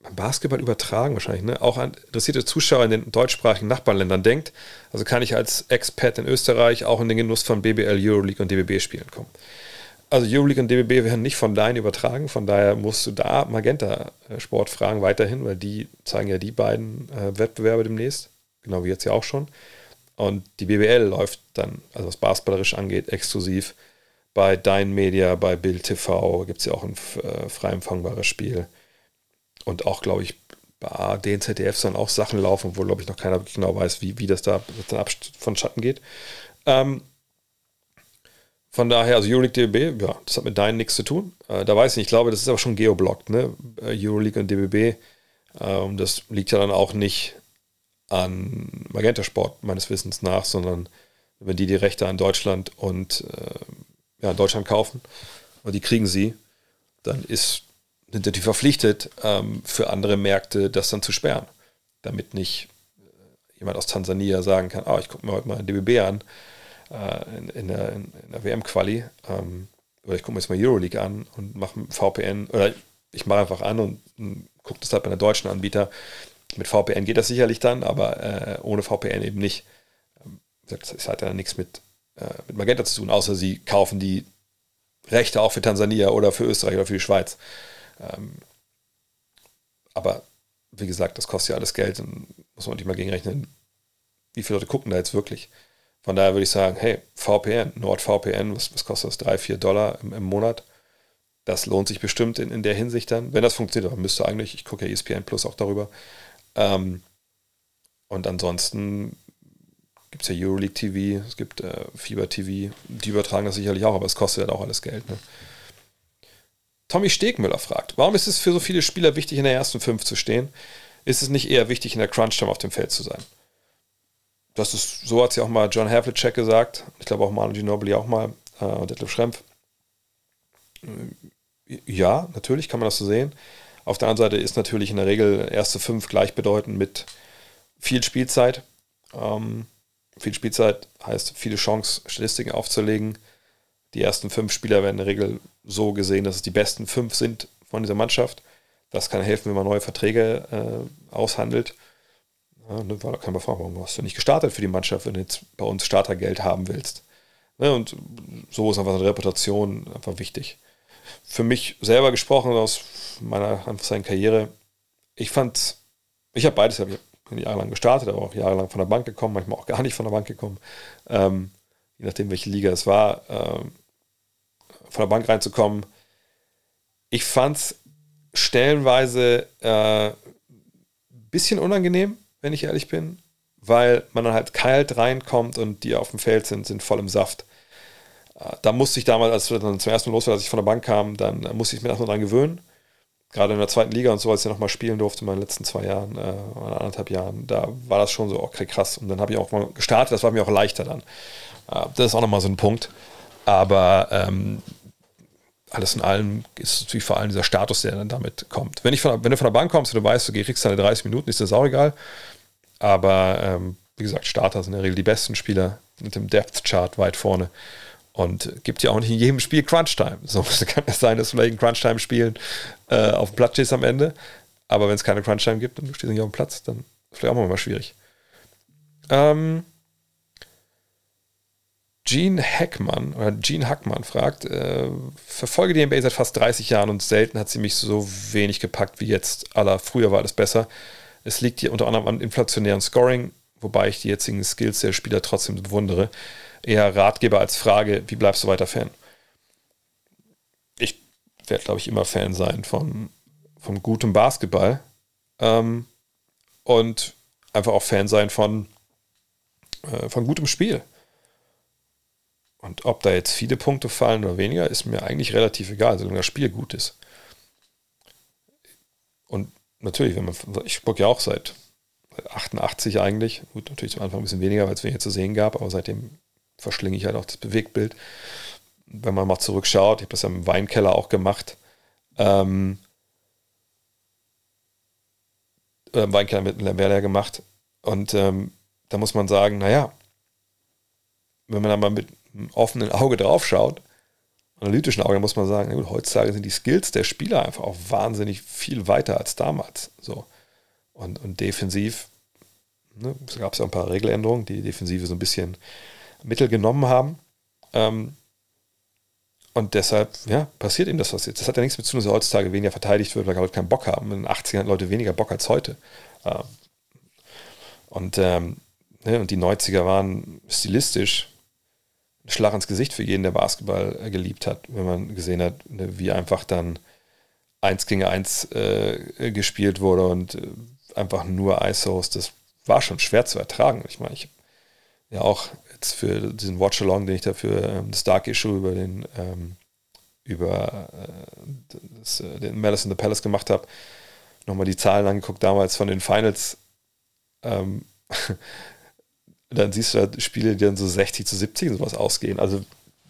beim Basketball übertragen wahrscheinlich, ne, auch an interessierte Zuschauer in den deutschsprachigen Nachbarländern denkt, also kann ich als Expat in Österreich auch in den Genuss von BBL, Euroleague und DBB spielen kommen. Also Euroleague und DBB werden nicht von deinen übertragen, von daher musst du da Magenta äh, Sport fragen weiterhin, weil die zeigen ja die beiden äh, Wettbewerbe demnächst, genau wie jetzt ja auch schon. Und die BBL läuft dann, also was basketballerisch angeht, exklusiv bei Dein Media, bei Bild TV gibt es ja auch ein äh, frei empfangbares Spiel. Und auch, glaube ich, bei den ZDF sollen auch Sachen laufen, wo, glaube ich, noch keiner genau weiß, wie, wie das da dann von Schatten geht. Ähm, von daher, also Euroleague DBB, ja, das hat mit deinen nichts zu tun. Äh, da weiß ich nicht, ich glaube, das ist aber schon geoblockt, ne? Äh, Euroleague und DBB. Ähm, das liegt ja dann auch nicht an Magenta Sport meines Wissens nach, sondern wenn die die Rechte an Deutschland und äh, ja, Deutschland kaufen und die kriegen sie, dann ist, sind die verpflichtet, ähm, für andere Märkte das dann zu sperren, damit nicht äh, jemand aus Tansania sagen kann, ah, ich gucke mir heute mal ein DBB an äh, in, in, der, in, in der WM-Quali ähm, oder ich gucke mir jetzt mal Euroleague an und mache VPN oder ich mache einfach an und, und gucke das halt bei einer deutschen Anbieter mit VPN geht das sicherlich dann, aber äh, ohne VPN eben nicht. Ähm, das hat ja nichts mit, äh, mit Magenta zu tun, außer sie kaufen die Rechte auch für Tansania oder für Österreich oder für die Schweiz. Ähm, aber wie gesagt, das kostet ja alles Geld und muss man nicht mal gegenrechnen, wie viele Leute gucken da jetzt wirklich. Von daher würde ich sagen, hey, VPN, NordVPN, was, was kostet das? 3, 4 Dollar im, im Monat? Das lohnt sich bestimmt in, in der Hinsicht dann. Wenn das funktioniert, aber müsste eigentlich, ich gucke ja ESPN Plus auch darüber, ähm, und ansonsten gibt es ja Euroleague TV, es gibt äh, Fieber TV, die übertragen das sicherlich auch, aber es kostet halt auch alles Geld. Ne? Tommy Stegmüller fragt, warum ist es für so viele Spieler wichtig, in der ersten Fünf zu stehen? Ist es nicht eher wichtig, in der Crunch-Time auf dem Feld zu sein? Das ist, so hat es ja auch mal John Havlicek gesagt, ich glaube auch Manu Ginobili auch mal, äh, und Detlef Schrempf. Ja, natürlich kann man das so sehen. Auf der anderen Seite ist natürlich in der Regel erste Fünf gleichbedeutend mit viel Spielzeit. Ähm, viel Spielzeit heißt viele Chancen, Statistiken aufzulegen. Die ersten fünf Spieler werden in der Regel so gesehen, dass es die besten fünf sind von dieser Mannschaft. Das kann helfen, wenn man neue Verträge äh, aushandelt. Ja, da kann man fragen, warum hast du nicht gestartet für die Mannschaft, wenn du jetzt bei uns Startergeld haben willst? Ne, und so ist einfach eine Reputation einfach wichtig. Für mich selber gesprochen, aus meiner seiner Karriere, ich fand, ich habe beides, ich bin jahrelang gestartet, aber auch jahrelang von der Bank gekommen, manchmal auch gar nicht von der Bank gekommen. Ähm, je nachdem, welche Liga es war, ähm, von der Bank reinzukommen. Ich fand es stellenweise ein äh, bisschen unangenehm, wenn ich ehrlich bin, weil man dann halt kalt reinkommt und die auf dem Feld sind, sind voll im Saft. Äh, da musste ich damals, als ich dann zum ersten Mal los war, als ich von der Bank kam, dann musste ich mich erstmal dran gewöhnen gerade in der zweiten Liga und so, als ich nochmal spielen durfte in meinen letzten zwei Jahren, äh, oder anderthalb Jahren, da war das schon so, okay, krass. Und dann habe ich auch mal gestartet, das war mir auch leichter dann. Äh, das ist auch nochmal so ein Punkt. Aber ähm, alles in allem ist natürlich vor allem dieser Status, der dann damit kommt. Wenn, ich von, wenn du von der Bank kommst und du weißt, du kriegst deine 30 Minuten, ist das auch egal. Aber ähm, wie gesagt, Starter sind in der Regel die besten Spieler mit dem Depth-Chart weit vorne. Und gibt ja auch nicht in jedem Spiel Crunch-Time. So [LAUGHS] kann es sein, dass vielleicht ein Crunch-Time-Spielen äh, auf dem Platz stehst am Ende. Aber wenn es keine Crunch-Time gibt und du stehst nicht auf dem Platz, dann ist vielleicht auch mal schwierig. Ähm, Gene Hackmann oder Gene Hackmann fragt, äh, verfolge die NBA seit fast 30 Jahren und selten hat sie mich so wenig gepackt wie jetzt. Aller früher war alles besser. Es liegt hier unter anderem an inflationären Scoring, wobei ich die jetzigen Skills der Spieler trotzdem bewundere. Eher Ratgeber als Frage, wie bleibst du weiter Fan? Ich werde, glaube ich, immer Fan sein von, von gutem Basketball ähm, und einfach auch Fan sein von, äh, von gutem Spiel. Und ob da jetzt viele Punkte fallen oder weniger, ist mir eigentlich relativ egal, solange das Spiel gut ist. Und natürlich, wenn man, ich gucke ja auch seit 88 eigentlich, gut, natürlich am Anfang ein bisschen weniger, weil es weniger zu sehen gab, aber seitdem verschlinge ich halt auch das Bewegtbild. Wenn man mal zurückschaut, ich habe das ja im Weinkeller auch gemacht, ähm, äh, im Weinkeller mit Lamberler gemacht. Und ähm, da muss man sagen, naja, wenn man da mal mit einem offenen Auge drauf schaut, analytischen Auge, muss man sagen, gut, heutzutage sind die Skills der Spieler einfach auch wahnsinnig viel weiter als damals. So. Und, und defensiv, ne, es gab ja ein paar Regeländerungen, die Defensive so ein bisschen Mittel genommen haben. Ähm, und deshalb, ja, passiert ihm das, was jetzt. Das hat ja nichts mit zu tun, dass heutzutage weniger verteidigt wird, weil heute keinen Bock haben. In den 80ern hatten Leute weniger Bock als heute. Ähm, und, ähm, ne, und die 90er waren stilistisch ein Schlag ins Gesicht für jeden, der Basketball äh, geliebt hat, wenn man gesehen hat, ne, wie einfach dann eins gegen eins äh, gespielt wurde und äh, einfach nur ISOs. Das war schon schwer zu ertragen. Ich meine, ich ja auch jetzt für diesen Watch-Along, den ich da für ähm, das Dark Issue über den ähm, über äh, das, äh, den Madison the Palace gemacht habe, nochmal die Zahlen angeguckt damals von den Finals. Ähm, [LAUGHS] dann siehst du da Spiele, die dann so 60 zu 70 und sowas ausgehen. Also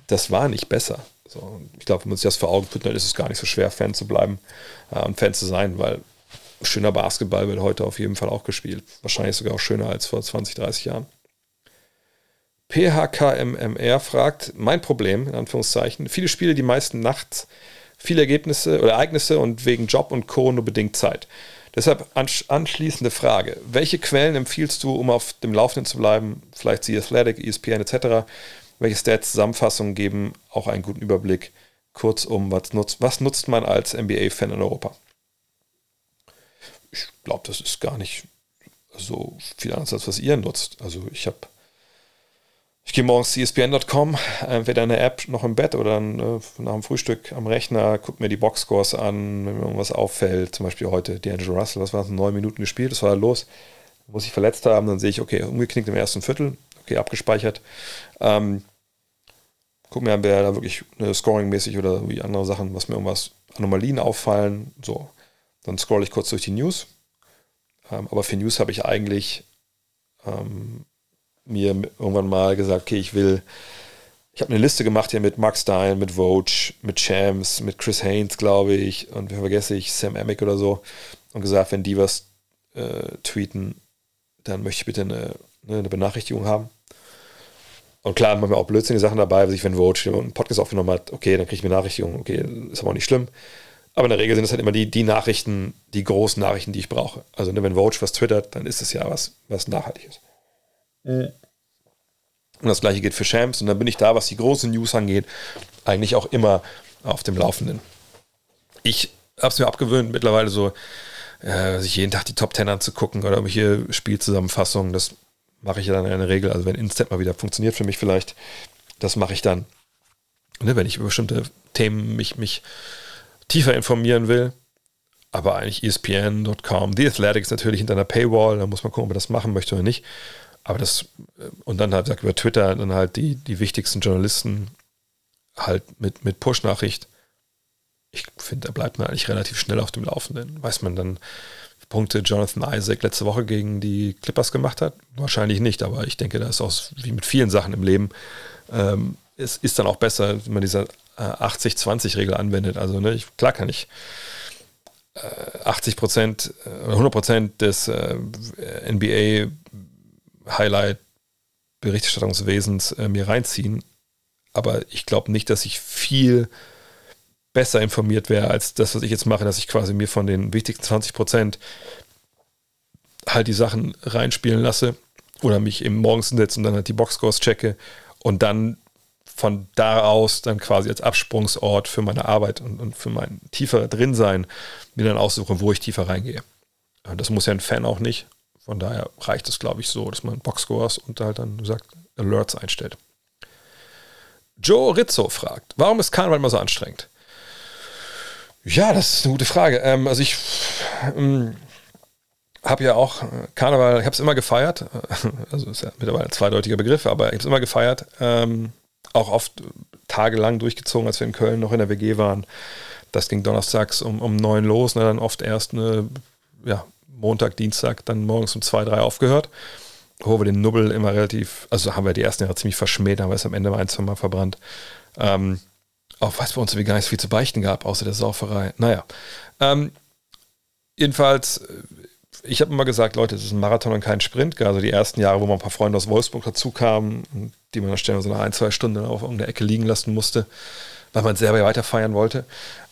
das war nicht besser. So, ich glaube, wenn man sich das vor Augen führt, dann ist es gar nicht so schwer, Fan zu bleiben äh, Fan zu sein, weil schöner Basketball wird heute auf jeden Fall auch gespielt. Wahrscheinlich sogar auch schöner als vor 20, 30 Jahren. PHKMMR fragt, mein Problem, in Anführungszeichen, viele Spiele, die meisten nachts, viele Ergebnisse oder Ereignisse und wegen Job und Co. nur bedingt Zeit. Deshalb anschließende Frage. Welche Quellen empfiehlst du, um auf dem Laufenden zu bleiben? Vielleicht The Athletic, ESPN etc. Welche Stats, Zusammenfassungen geben auch einen guten Überblick? Kurzum, was nutzt, was nutzt man als NBA-Fan in Europa? Ich glaube, das ist gar nicht so viel anders, als was ihr nutzt. Also ich habe ich gehe morgens zu ESPN.com, entweder in der App noch im Bett oder dann, äh, nach dem Frühstück am Rechner, gucke mir die Boxscores an, wenn mir irgendwas auffällt. Zum Beispiel heute D'Angelo Russell, was war das, neun Minuten gespielt, das war los. Muss ich verletzt haben, dann sehe ich, okay, umgeknickt im ersten Viertel, okay, abgespeichert. Ähm, guck mir an, wer da wirklich ne, scoring-mäßig oder wie andere Sachen, was mir irgendwas Anomalien auffallen. So, dann scroll ich kurz durch die News. Ähm, aber für News habe ich eigentlich ähm, mir irgendwann mal gesagt, okay, ich will, ich habe eine Liste gemacht hier mit Mark Stein, mit Vogue, mit Shams, mit Chris Haynes, glaube ich, und wer vergesse ich, Sam Amick oder so, und gesagt, wenn die was äh, tweeten, dann möchte ich bitte eine, ne, eine Benachrichtigung haben. Und klar, manchmal auch blödsinnige Sachen dabei, wie sich, wenn Vogue einen Podcast aufgenommen hat, okay, dann kriege ich eine Benachrichtigung, okay, ist aber auch nicht schlimm. Aber in der Regel sind es halt immer die, die Nachrichten, die großen Nachrichten, die ich brauche. Also ne, wenn Vogue was twittert, dann ist es ja was, was nachhaltig ist. Und das gleiche geht für Shams. Und dann bin ich da, was die großen News angeht, eigentlich auch immer auf dem Laufenden. Ich habe es mir abgewöhnt, mittlerweile so, äh, sich jeden Tag die Top Ten anzugucken oder irgendwelche Spielzusammenfassungen. Das mache ich ja dann in der Regel. Also wenn Instant mal wieder funktioniert für mich vielleicht, das mache ich dann. Ne, wenn ich über bestimmte Themen mich, mich tiefer informieren will. Aber eigentlich ESPN.com, The Athletic ist natürlich hinter einer Paywall, da muss man gucken, ob man das machen möchte oder nicht. Aber das, äh, und dann halt sagt über Twitter dann halt die, die wichtigsten Journalisten halt mit, mit Push-Nachricht. Ich finde, da bleibt man eigentlich relativ schnell auf dem Laufenden. Weiß man dann, Punkte Jonathan Isaac letzte Woche gegen die Clippers gemacht hat? Wahrscheinlich nicht, aber ich denke, da ist auch wie mit vielen Sachen im Leben, ähm, es ist dann auch besser, wenn man diese 80-20-Regel anwendet. Also ne, ich, klar kann ich 80 Prozent, 100 Prozent des äh, NBA Highlight Berichterstattungswesens äh, mir reinziehen. Aber ich glaube nicht, dass ich viel besser informiert wäre als das, was ich jetzt mache, dass ich quasi mir von den wichtigsten 20 Prozent halt die Sachen reinspielen lasse oder mich eben morgens hinsetze und dann halt die Boxscores checke und dann von da aus dann quasi als Absprungsort für meine Arbeit und, und für mein tiefer drin sein mir dann aussuche, wo ich tiefer reingehe. Das muss ja ein Fan auch nicht. Von daher reicht es, glaube ich, so, dass man Boxscores und halt dann, gesagt, Alerts einstellt. Joe Rizzo fragt, warum ist Karneval immer so anstrengend? Ja, das ist eine gute Frage. Ähm, also ich ähm, habe ja auch Karneval, ich habe es immer gefeiert. Also ist ja mittlerweile ein zweideutiger Begriff, aber ich habe es immer gefeiert. Ähm, auch oft tagelang durchgezogen, als wir in Köln noch in der WG waren. Das ging donnerstags um, um neun los, ne, dann oft erst eine, ja, Montag, Dienstag, dann morgens um zwei, drei aufgehört. Wo wir den Nubbel immer relativ, also haben wir die ersten Jahre ziemlich verschmäht, haben wir es am Ende mal ein, zwei Mal verbrannt. Ähm, auch was bei uns wie gar nicht viel zu beichten gab, außer der Sauferei. Naja. Ähm, jedenfalls, ich habe immer gesagt, Leute, es ist ein Marathon und kein Sprint. Also die ersten Jahre, wo mal ein paar Freunde aus Wolfsburg dazu kamen, die man dann ständig so nach ein, zwei Stunden auf irgendeiner Ecke liegen lassen musste, weil man selber weiter feiern wollte.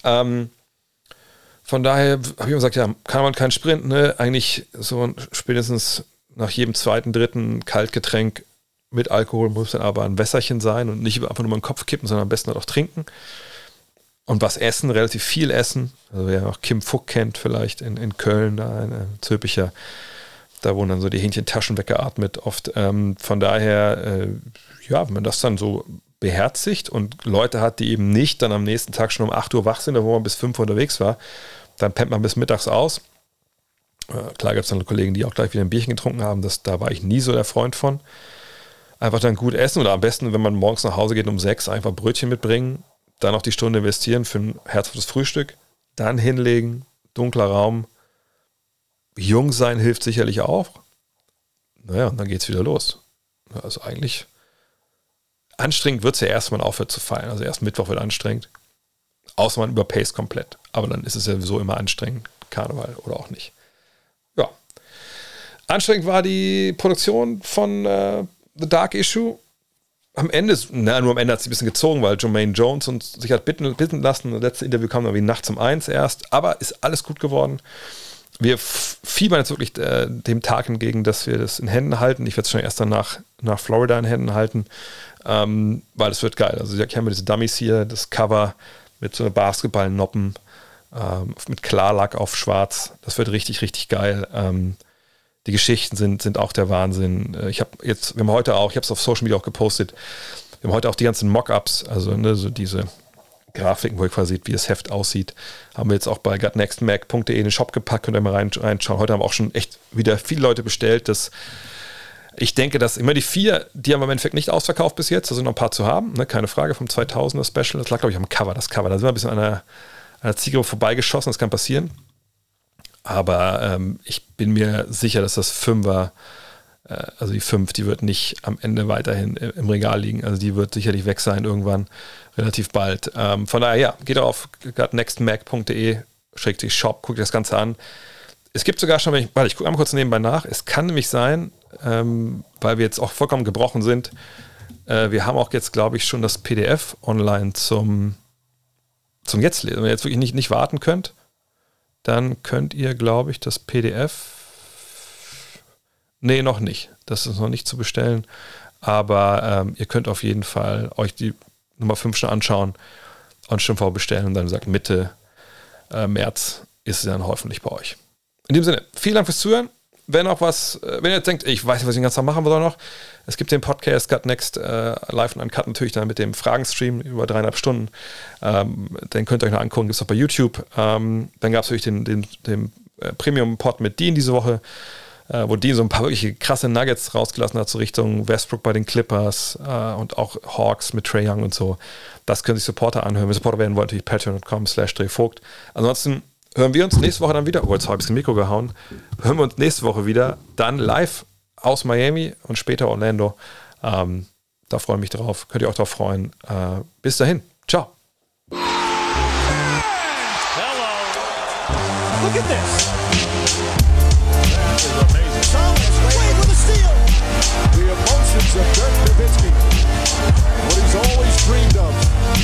Ähm, von daher habe ich immer gesagt, ja, kann man kein Sprint, ne? Eigentlich so spätestens nach jedem zweiten, dritten Kaltgetränk mit Alkohol muss dann aber ein Wässerchen sein und nicht einfach nur mal den Kopf kippen, sondern am besten halt auch trinken. Und was essen, relativ viel essen. Also wer auch Kim Fuck kennt, vielleicht in, in Köln, da ein äh, Zülpicher, da wurden dann so die Hähnchentaschen weggeatmet oft. Ähm, von daher, äh, ja, wenn man das dann so beherzigt und Leute hat, die eben nicht dann am nächsten Tag schon um 8 Uhr wach sind, wo man bis 5 Uhr unterwegs war, dann pennt man bis mittags aus. Äh, klar gibt es dann Kollegen, die auch gleich wieder ein Bierchen getrunken haben. Das, da war ich nie so der Freund von. Einfach dann gut essen oder am besten, wenn man morgens nach Hause geht um 6, einfach Brötchen mitbringen, dann noch die Stunde investieren für ein herzhaftes Frühstück, dann hinlegen, dunkler Raum. Jung sein hilft sicherlich auch. Naja, und dann geht es wieder los. Also eigentlich anstrengend wird es ja erst, wenn man aufhört zu feiern. Also erst Mittwoch wird anstrengend. Außer man überpaced komplett. Aber dann ist es ja sowieso immer anstrengend, Karneval oder auch nicht. Ja. Anstrengend war die Produktion von äh, The Dark Issue. Am Ende, na, nur am Ende hat sie ein bisschen gezogen, weil Jermaine Jones uns sich hat bitten, bitten lassen. Das letzte Interview kam dann wie nachts um eins erst. Aber ist alles gut geworden. Wir fiebern jetzt wirklich äh, dem Tag entgegen, dass wir das in Händen halten. Ich werde es schon erst dann nach, Florida in Händen halten, ähm, weil es wird geil. Also, ich habe diese Dummies hier, das Cover mit so Basketballnoppen, ähm, mit Klarlack auf schwarz. Das wird richtig, richtig geil. Ähm, die Geschichten sind, sind auch der Wahnsinn. Äh, ich habe jetzt, wir haben heute auch, ich habe es auf Social Media auch gepostet, wir haben heute auch die ganzen Mockups, also ne, so diese Grafiken, wo ihr quasi seht, wie das Heft aussieht, haben wir jetzt auch bei gutnextmac.de in den Shop gepackt, könnt ihr mal rein, reinschauen. Heute haben auch schon echt wieder viele Leute bestellt. Das Ich denke, dass immer die vier, die haben im Endeffekt nicht ausverkauft bis jetzt, da sind noch ein paar zu haben, ne? keine Frage, vom 2000er Special. Das lag, glaube ich, am Cover, das Cover. Da sind wir ein bisschen an einer, einer Zielgruppe vorbeigeschossen, das kann passieren. Aber ähm, ich bin mir sicher, dass das Fünfer, äh, also die Fünf, die wird nicht am Ende weiterhin im Regal liegen. Also die wird sicherlich weg sein irgendwann, relativ bald. Ähm, von daher, ja, geht auf nextmac.de, schrägt sich Shop, guckt das Ganze an. Es gibt sogar schon, warte, ich gucke einmal kurz nebenbei nach. Es kann nämlich sein, ähm, weil wir jetzt auch vollkommen gebrochen sind, äh, wir haben auch jetzt, glaube ich, schon das PDF online zum, zum Jetzt lesen. Wenn ihr jetzt wirklich nicht, nicht warten könnt, dann könnt ihr, glaube ich, das PDF. Nee, noch nicht. Das ist noch nicht zu bestellen. Aber ähm, ihr könnt auf jeden Fall euch die Nummer 5 schon anschauen und schon vorbestellen und dann sagt Mitte äh, März ist sie dann hoffentlich bei euch. In dem Sinne, vielen Dank fürs Zuhören. Wenn auch was, äh, wenn ihr jetzt denkt, ich weiß nicht, was ich den ganzen Tag machen soll noch, es gibt den Podcast Cut Next äh, live und uncut natürlich dann mit dem Fragenstream über dreieinhalb Stunden. Ähm, den könnt ihr euch noch angucken, gibt es auch bei YouTube. Ähm, dann gab es natürlich den, den, den äh, Premium-Pod mit Dean diese Woche, äh, wo Dean so ein paar wirklich krasse Nuggets rausgelassen hat, so Richtung Westbrook bei den Clippers äh, und auch Hawks mit Trey Young und so. Das können sich Supporter anhören. Wenn Supporter werden wollen, natürlich patreon.com slash. Ansonsten hören wir uns nächste Woche dann wieder. Oh, jetzt habe ich das Mikro gehauen. Hören wir uns nächste Woche wieder. Dann live aus Miami und später Orlando. Ähm, da freue ich mich drauf. Könnt ihr auch drauf freuen. Äh, bis dahin. Ciao. Hello. Look at this.